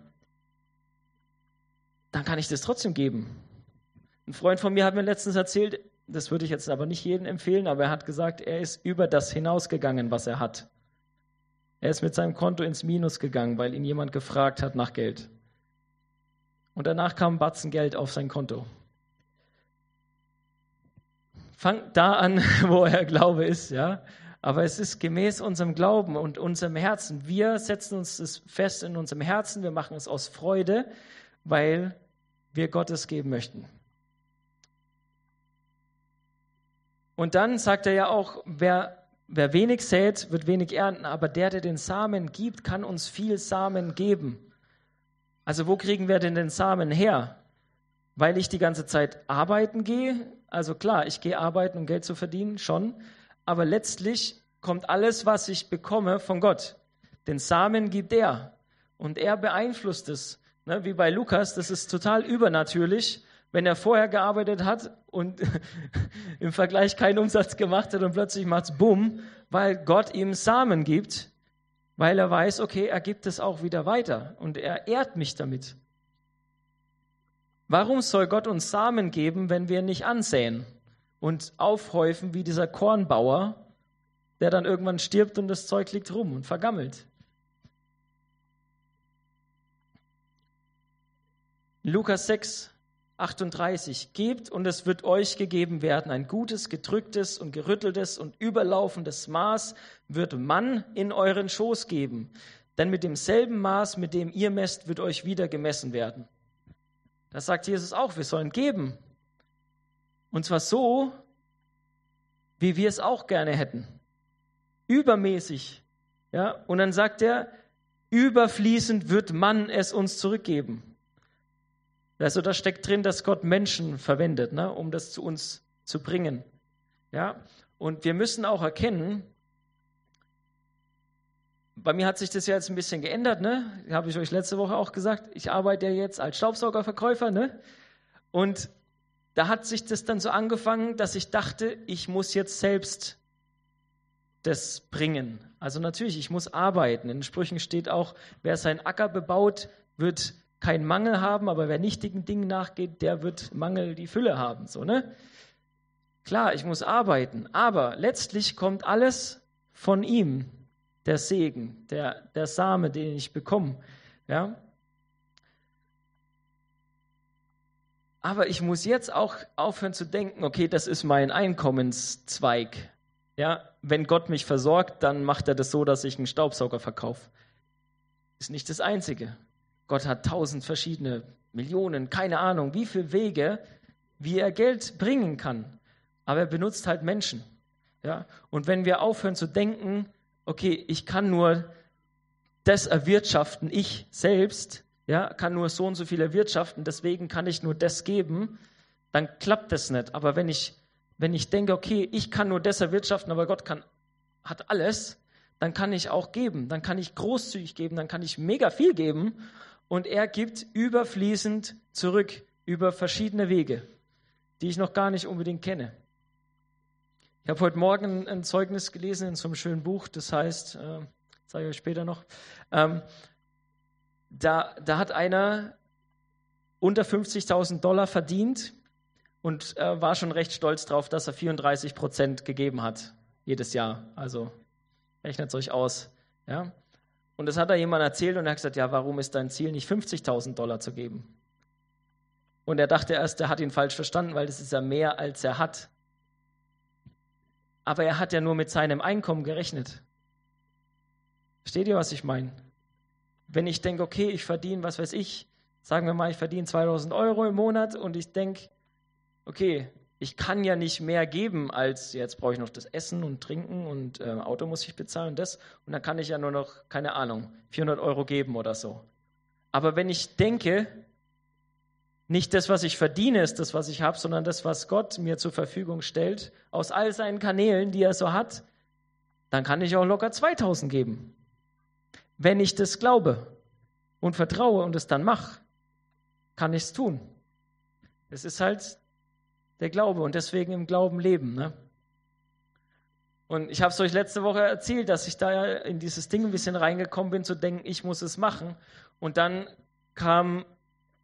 dann kann ich das trotzdem geben. Ein Freund von mir hat mir letztens erzählt, das würde ich jetzt aber nicht jedem empfehlen, aber er hat gesagt, er ist über das hinausgegangen, was er hat. Er ist mit seinem Konto ins Minus gegangen, weil ihn jemand gefragt hat nach Geld. Und danach kam ein Batzen Geld auf sein Konto. Fangt da an, <laughs> wo er Glaube ist, ja. Aber es ist gemäß unserem Glauben und unserem Herzen. Wir setzen uns das fest in unserem Herzen. Wir machen es aus Freude, weil wir Gottes geben möchten. Und dann sagt er ja auch, wer, wer wenig sät, wird wenig ernten, aber der, der den Samen gibt, kann uns viel Samen geben. Also wo kriegen wir denn den Samen her? Weil ich die ganze Zeit arbeiten gehe? Also klar, ich gehe arbeiten, um Geld zu verdienen, schon. Aber letztlich kommt alles, was ich bekomme, von Gott. Den Samen gibt er. Und er beeinflusst es. Ne, wie bei Lukas, das ist total übernatürlich wenn er vorher gearbeitet hat und <laughs> im Vergleich keinen Umsatz gemacht hat und plötzlich macht es Bumm, weil Gott ihm Samen gibt, weil er weiß, okay, er gibt es auch wieder weiter und er ehrt mich damit. Warum soll Gott uns Samen geben, wenn wir nicht ansäen und aufhäufen wie dieser Kornbauer, der dann irgendwann stirbt und das Zeug liegt rum und vergammelt? Lukas 6, 38. Gebt und es wird euch gegeben werden. Ein gutes, gedrücktes und gerütteltes und überlaufendes Maß wird Mann in euren Schoß geben. Denn mit demselben Maß, mit dem ihr messt, wird euch wieder gemessen werden. Das sagt Jesus auch, wir sollen geben. Und zwar so, wie wir es auch gerne hätten. Übermäßig. Ja? Und dann sagt er, überfließend wird man es uns zurückgeben. Also da steckt drin, dass Gott Menschen verwendet, ne, um das zu uns zu bringen. Ja? Und wir müssen auch erkennen, bei mir hat sich das ja jetzt ein bisschen geändert, ne? Habe ich euch letzte Woche auch gesagt. Ich arbeite ja jetzt als Staubsaugerverkäufer, ne? Und da hat sich das dann so angefangen, dass ich dachte, ich muss jetzt selbst das bringen. Also natürlich, ich muss arbeiten. In Sprüchen steht auch, wer seinen Acker bebaut, wird keinen Mangel haben, aber wer nichtigen Dingen nachgeht, der wird Mangel die Fülle haben. So, ne? Klar, ich muss arbeiten, aber letztlich kommt alles von ihm, der Segen, der, der Same, den ich bekomme. Ja? Aber ich muss jetzt auch aufhören zu denken, okay, das ist mein Einkommenszweig. Ja, wenn Gott mich versorgt, dann macht er das so, dass ich einen Staubsauger verkaufe. Ist nicht das Einzige. Gott hat tausend verschiedene Millionen, keine Ahnung, wie viele Wege, wie er Geld bringen kann. Aber er benutzt halt Menschen. Ja? Und wenn wir aufhören zu denken, okay, ich kann nur das erwirtschaften, ich selbst, ja, kann nur so und so viel erwirtschaften, deswegen kann ich nur das geben, dann klappt das nicht. Aber wenn ich, wenn ich denke, okay, ich kann nur das erwirtschaften, aber Gott kann, hat alles, dann kann ich auch geben, dann kann ich großzügig geben, dann kann ich mega viel geben und er gibt überfließend zurück über verschiedene Wege, die ich noch gar nicht unbedingt kenne. Ich habe heute Morgen ein Zeugnis gelesen in so einem schönen Buch, das heißt, äh, zeige ich euch später noch, ähm, da, da hat einer unter 50.000 Dollar verdient und äh, war schon recht stolz darauf, dass er 34 Prozent gegeben hat jedes Jahr. Also rechnet es euch aus. Ja? Und das hat er jemand erzählt und er hat gesagt, ja, warum ist dein Ziel nicht 50.000 Dollar zu geben? Und er dachte erst, er hat ihn falsch verstanden, weil das ist ja mehr, als er hat. Aber er hat ja nur mit seinem Einkommen gerechnet. Versteht ihr, was ich meine? Wenn ich denke, okay, ich verdiene, was weiß ich, sagen wir mal, ich verdiene 2000 Euro im Monat und ich denke, okay, ich kann ja nicht mehr geben, als jetzt brauche ich noch das Essen und Trinken und äh, Auto muss ich bezahlen und das. Und dann kann ich ja nur noch, keine Ahnung, 400 Euro geben oder so. Aber wenn ich denke, nicht das, was ich verdiene, ist das, was ich habe, sondern das, was Gott mir zur Verfügung stellt, aus all seinen Kanälen, die er so hat, dann kann ich auch locker 2000 geben. Wenn ich das glaube und vertraue und es dann mache, kann ich es tun. Es ist halt der Glaube und deswegen im Glauben leben. Ne? Und ich habe es euch letzte Woche erzählt, dass ich da in dieses Ding ein bisschen reingekommen bin, zu denken, ich muss es machen. Und dann kamen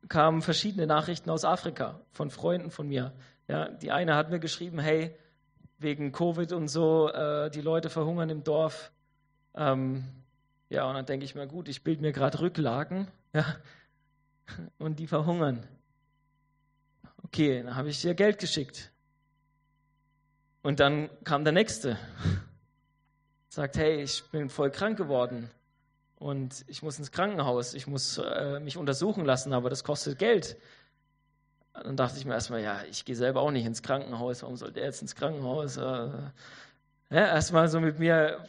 kam verschiedene Nachrichten aus Afrika von Freunden von mir. Ja, die eine hat mir geschrieben, hey, wegen Covid und so, äh, die Leute verhungern im Dorf. Ähm, ja, und dann denke ich mir, gut, ich bilde mir gerade Rücklagen, ja, <laughs> und die verhungern. Okay, dann habe ich dir Geld geschickt. Und dann kam der Nächste. <laughs> Sagt, hey, ich bin voll krank geworden und ich muss ins Krankenhaus, ich muss äh, mich untersuchen lassen, aber das kostet Geld. Dann dachte ich mir erstmal, ja, ich gehe selber auch nicht ins Krankenhaus, warum soll der jetzt ins Krankenhaus? Äh, ja, erstmal so mit mir,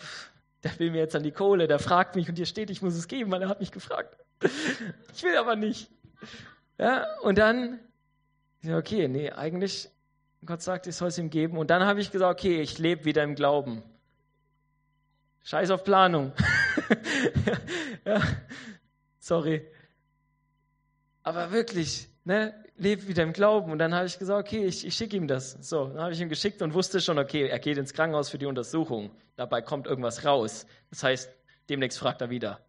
der will mir jetzt an die Kohle, der fragt mich und hier steht, ich muss es geben, weil er hat mich gefragt. <laughs> ich will aber nicht. Ja, und dann, ja, okay, nee, eigentlich, Gott sagt, ich soll es ihm geben. Und dann habe ich gesagt, okay, ich lebe wieder im Glauben. Scheiß auf Planung. <laughs> ja, sorry. Aber wirklich, ne, lebt wieder im Glauben. Und dann habe ich gesagt, okay, ich, ich schicke ihm das. So, dann habe ich ihm geschickt und wusste schon, okay, er geht ins Krankenhaus für die Untersuchung. Dabei kommt irgendwas raus. Das heißt, demnächst fragt er wieder.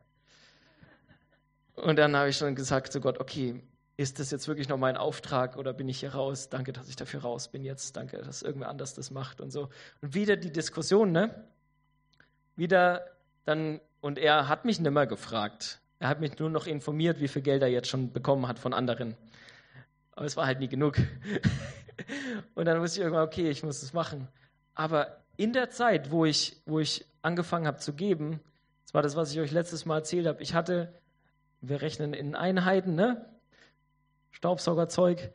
Und dann habe ich schon gesagt zu Gott, okay, ist das jetzt wirklich noch mein Auftrag oder bin ich hier raus? Danke, dass ich dafür raus bin jetzt. Danke, dass irgendwer anders das macht und so. Und wieder die Diskussion, ne? Wieder dann, und er hat mich nicht mehr gefragt. Er hat mich nur noch informiert, wie viel Geld er jetzt schon bekommen hat von anderen. Aber es war halt nie genug. <laughs> und dann wusste ich irgendwann, okay, ich muss es machen. Aber in der Zeit, wo ich, wo ich angefangen habe zu geben, das war das, was ich euch letztes Mal erzählt habe, ich hatte, wir rechnen in Einheiten, ne? Staubsaugerzeug.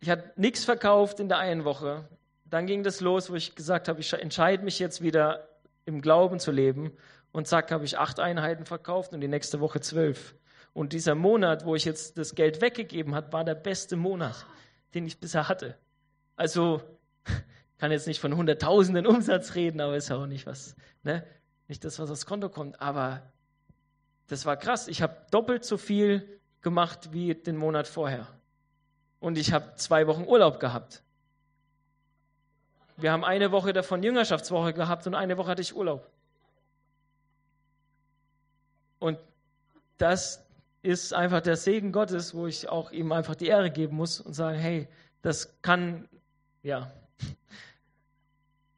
Ich hatte nichts verkauft in der einen Woche. Dann ging das los, wo ich gesagt habe, ich entscheide mich jetzt wieder im Glauben zu leben. Und zack, habe ich acht Einheiten verkauft und die nächste Woche zwölf. Und dieser Monat, wo ich jetzt das Geld weggegeben habe, war der beste Monat, den ich bisher hatte. Also, <laughs> kann jetzt nicht von Hunderttausenden Umsatz reden, aber ist ja auch nicht was, ne? Nicht das, was aufs Konto kommt. Aber das war krass. Ich habe doppelt so viel gemacht wie den Monat vorher. Und ich habe zwei Wochen Urlaub gehabt. Wir haben eine Woche davon Jüngerschaftswoche gehabt und eine Woche hatte ich Urlaub. Und das ist einfach der Segen Gottes, wo ich auch ihm einfach die Ehre geben muss und sagen, hey, das kann, ja.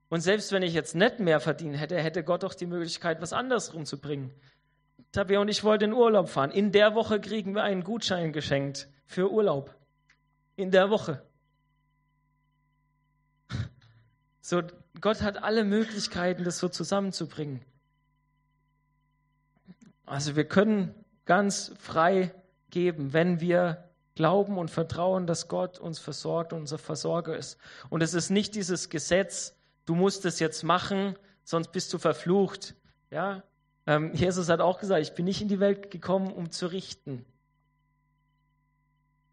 Und selbst wenn ich jetzt nicht mehr verdienen hätte, hätte Gott doch die Möglichkeit, was anderes rumzubringen. Tabea und ich wollten in Urlaub fahren. In der Woche kriegen wir einen Gutschein geschenkt für Urlaub. In der Woche. <laughs> So, Gott hat alle Möglichkeiten, das so zusammenzubringen. Also wir können ganz frei geben, wenn wir glauben und vertrauen, dass Gott uns versorgt und unser Versorger ist. Und es ist nicht dieses Gesetz, du musst es jetzt machen, sonst bist du verflucht. Ja, ähm, Jesus hat auch gesagt, ich bin nicht in die Welt gekommen, um zu richten.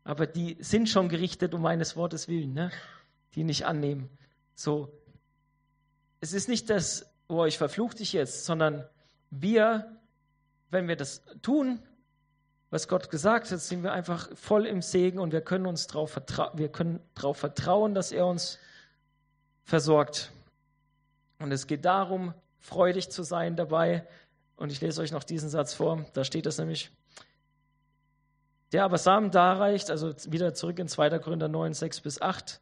Aber die sind schon gerichtet um meines Wortes willen, ne? die nicht annehmen. So, es ist nicht das, oh, ich verfluche dich jetzt, sondern wir, wenn wir das tun, was Gott gesagt hat, sind wir einfach voll im Segen und wir können uns darauf vertra wir können darauf vertrauen, dass er uns versorgt. Und es geht darum, freudig zu sein dabei. Und ich lese euch noch diesen Satz vor. Da steht es nämlich. Der aber Samen darreicht, also wieder zurück in 2. Korinther 9, 6 bis 8.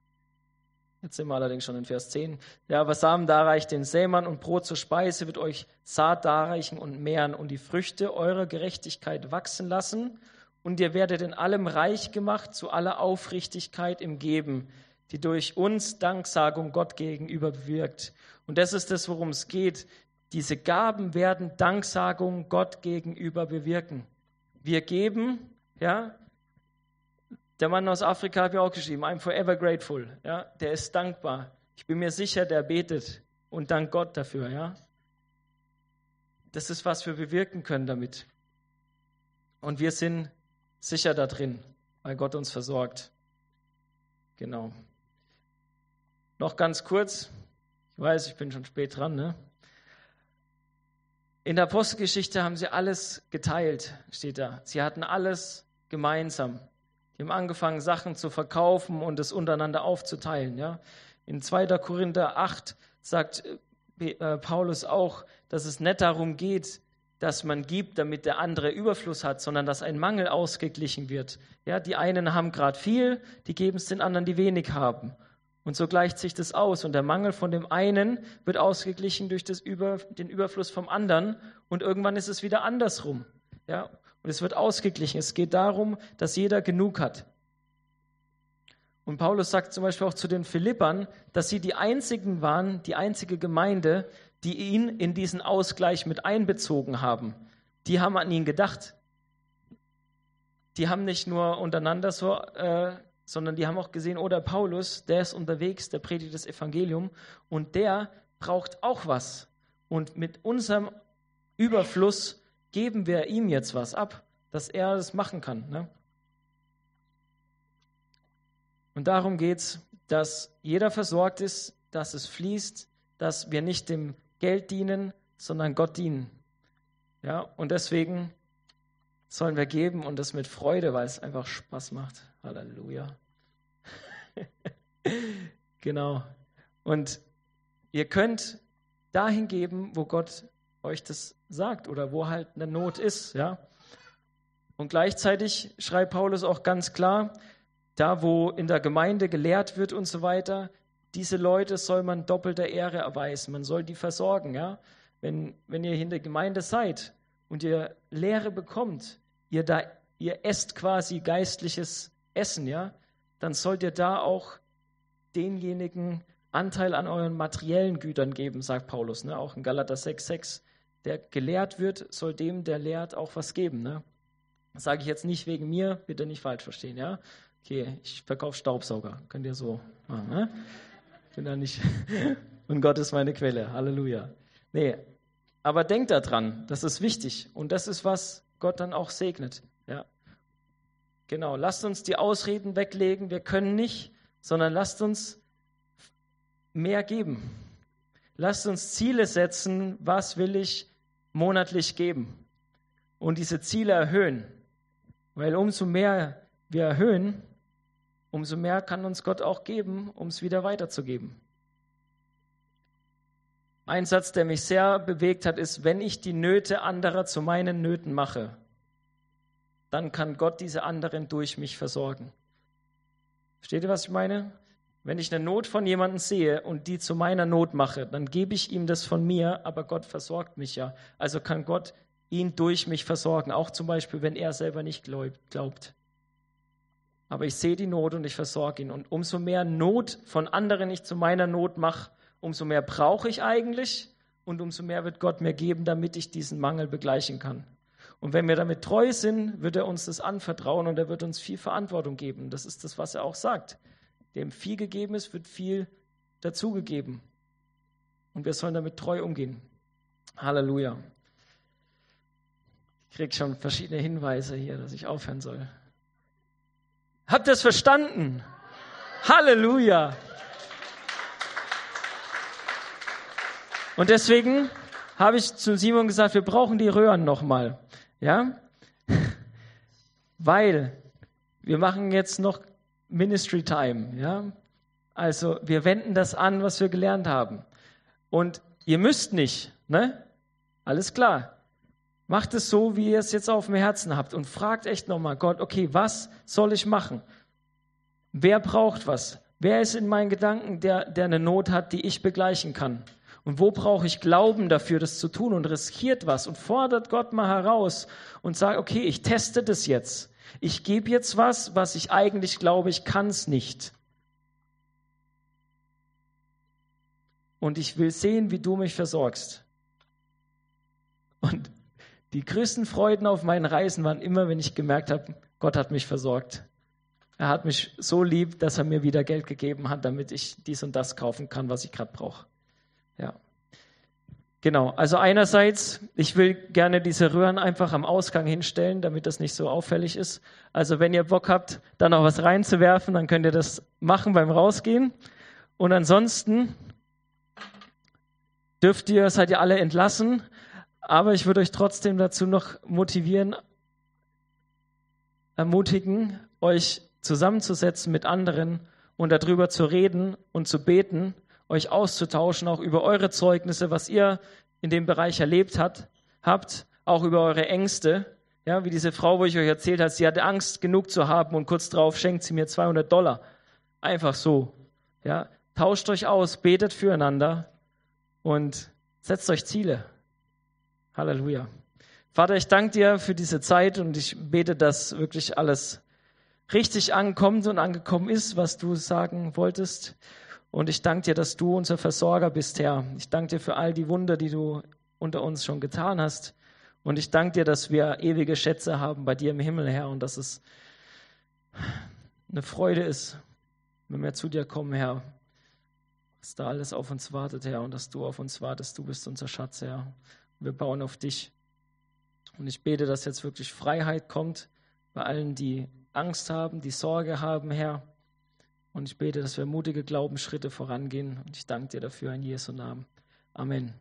Jetzt sind wir allerdings schon in Vers 10. Der aber Samen darreicht den Sämann und Brot zur Speise, wird euch Saat darreichen und mehren und die Früchte eurer Gerechtigkeit wachsen lassen. Und ihr werdet in allem reich gemacht zu aller Aufrichtigkeit im Geben, die durch uns Danksagung Gott gegenüber bewirkt. Und das ist das, worum es geht. Diese Gaben werden Danksagung Gott gegenüber bewirken. Wir geben, ja, der Mann aus Afrika hat mir auch geschrieben, I'm forever grateful. Ja, der ist dankbar. Ich bin mir sicher, der betet und dankt Gott dafür. Ja, das ist, was wir bewirken können damit. Und wir sind sicher da drin, weil Gott uns versorgt. Genau. Noch ganz kurz. Ich weiß, ich bin schon spät dran. Ne? In der Apostelgeschichte haben sie alles geteilt, steht da. Sie hatten alles gemeinsam. Die haben angefangen, Sachen zu verkaufen und es untereinander aufzuteilen. Ja? In 2. Korinther 8 sagt äh, äh, Paulus auch, dass es nicht darum geht, dass man gibt, damit der andere Überfluss hat, sondern dass ein Mangel ausgeglichen wird. Ja, die einen haben gerade viel, die geben es den anderen, die wenig haben. Und so gleicht sich das aus. Und der Mangel von dem einen wird ausgeglichen durch Über, den Überfluss vom anderen. Und irgendwann ist es wieder andersrum. Ja, und es wird ausgeglichen. Es geht darum, dass jeder genug hat. Und Paulus sagt zum Beispiel auch zu den Philippern, dass sie die einzigen waren, die einzige Gemeinde, die ihn in diesen Ausgleich mit einbezogen haben. Die haben an ihn gedacht. Die haben nicht nur untereinander so, äh, sondern die haben auch gesehen, oh, Paulus, der ist unterwegs, der predigt das Evangelium und der braucht auch was. Und mit unserem Überfluss geben wir ihm jetzt was ab, dass er das machen kann. Ne? Und darum geht es, dass jeder versorgt ist, dass es fließt, dass wir nicht dem Geld dienen, sondern Gott dienen. Ja, und deswegen sollen wir geben und das mit Freude, weil es einfach Spaß macht. Halleluja. <laughs> genau. Und ihr könnt dahin geben, wo Gott euch das sagt oder wo halt eine Not ist, ja. Und gleichzeitig schreibt Paulus auch ganz klar, da wo in der Gemeinde gelehrt wird und so weiter, diese Leute soll man doppelter Ehre erweisen, man soll die versorgen, ja. Wenn, wenn ihr in der Gemeinde seid und ihr Lehre bekommt, ihr da, ihr esst quasi geistliches Essen, ja, dann sollt ihr da auch denjenigen Anteil an euren materiellen Gütern geben, sagt Paulus, ne? auch in Galater 6,6 der gelehrt wird, soll dem, der lehrt, auch was geben. Ne? Das sage ich jetzt nicht wegen mir, bitte nicht falsch verstehen. Ja? Okay, ich verkaufe Staubsauger, könnt ihr so machen. Ne? Bin da nicht. <laughs> Und Gott ist meine Quelle. Halleluja. Nee, aber denkt daran, das ist wichtig. Und das ist, was Gott dann auch segnet. Ja. Genau, lasst uns die Ausreden weglegen, wir können nicht, sondern lasst uns mehr geben. Lasst uns Ziele setzen, was will ich monatlich geben und diese Ziele erhöhen. Weil umso mehr wir erhöhen, umso mehr kann uns Gott auch geben, um es wieder weiterzugeben. Ein Satz, der mich sehr bewegt hat, ist, wenn ich die Nöte anderer zu meinen Nöten mache, dann kann Gott diese anderen durch mich versorgen. Versteht ihr, was ich meine? Wenn ich eine Not von jemandem sehe und die zu meiner Not mache, dann gebe ich ihm das von mir, aber Gott versorgt mich ja. Also kann Gott ihn durch mich versorgen, auch zum Beispiel, wenn er selber nicht glaubt. Aber ich sehe die Not und ich versorge ihn. Und umso mehr Not von anderen ich zu meiner Not mache, umso mehr brauche ich eigentlich und umso mehr wird Gott mir geben, damit ich diesen Mangel begleichen kann. Und wenn wir damit treu sind, wird er uns das anvertrauen und er wird uns viel Verantwortung geben. Das ist das, was er auch sagt. Dem viel gegeben ist, wird viel dazugegeben. Und wir sollen damit treu umgehen. Halleluja. Ich kriege schon verschiedene Hinweise hier, dass ich aufhören soll. Habt ihr es verstanden? Halleluja. Und deswegen habe ich zu Simon gesagt, wir brauchen die Röhren nochmal. Ja? <laughs> Weil wir machen jetzt noch Ministry Time, ja? Also, wir wenden das an, was wir gelernt haben. Und ihr müsst nicht, ne? Alles klar. Macht es so, wie ihr es jetzt auf dem Herzen habt und fragt echt nochmal Gott, okay, was soll ich machen? Wer braucht was? Wer ist in meinen Gedanken, der, der eine Not hat, die ich begleichen kann? Und wo brauche ich Glauben dafür, das zu tun und riskiert was und fordert Gott mal heraus und sagt, okay, ich teste das jetzt. Ich gebe jetzt was, was ich eigentlich glaube, ich kann es nicht. Und ich will sehen, wie du mich versorgst. Und die größten Freuden auf meinen Reisen waren immer, wenn ich gemerkt habe, Gott hat mich versorgt. Er hat mich so lieb, dass er mir wieder Geld gegeben hat, damit ich dies und das kaufen kann, was ich gerade brauche. Ja. Genau, also einerseits, ich will gerne diese Röhren einfach am Ausgang hinstellen, damit das nicht so auffällig ist. Also wenn ihr Bock habt, da noch was reinzuwerfen, dann könnt ihr das machen beim Rausgehen. Und ansonsten dürft ihr, seid ihr alle entlassen, aber ich würde euch trotzdem dazu noch motivieren, ermutigen, euch zusammenzusetzen mit anderen und darüber zu reden und zu beten euch auszutauschen, auch über eure Zeugnisse, was ihr in dem Bereich erlebt hat, habt, auch über eure Ängste. Ja, wie diese Frau, wo ich euch erzählt habe, sie hatte Angst, genug zu haben und kurz darauf schenkt sie mir 200 Dollar. Einfach so. Ja, tauscht euch aus, betet füreinander und setzt euch Ziele. Halleluja. Vater, ich danke dir für diese Zeit und ich bete, dass wirklich alles richtig ankommt und angekommen ist, was du sagen wolltest. Und ich danke dir, dass du unser Versorger bist, Herr. Ich danke dir für all die Wunder, die du unter uns schon getan hast. Und ich danke dir, dass wir ewige Schätze haben bei dir im Himmel, Herr, und dass es eine Freude ist, wenn wir zu dir kommen, Herr. Dass da alles auf uns wartet, Herr, und dass du auf uns wartest. Du bist unser Schatz, Herr. Wir bauen auf dich. Und ich bete, dass jetzt wirklich Freiheit kommt bei allen, die Angst haben, die Sorge haben, Herr. Und ich bete, dass wir mutige Glaubensschritte vorangehen. Und ich danke dir dafür in Jesu Namen. Amen.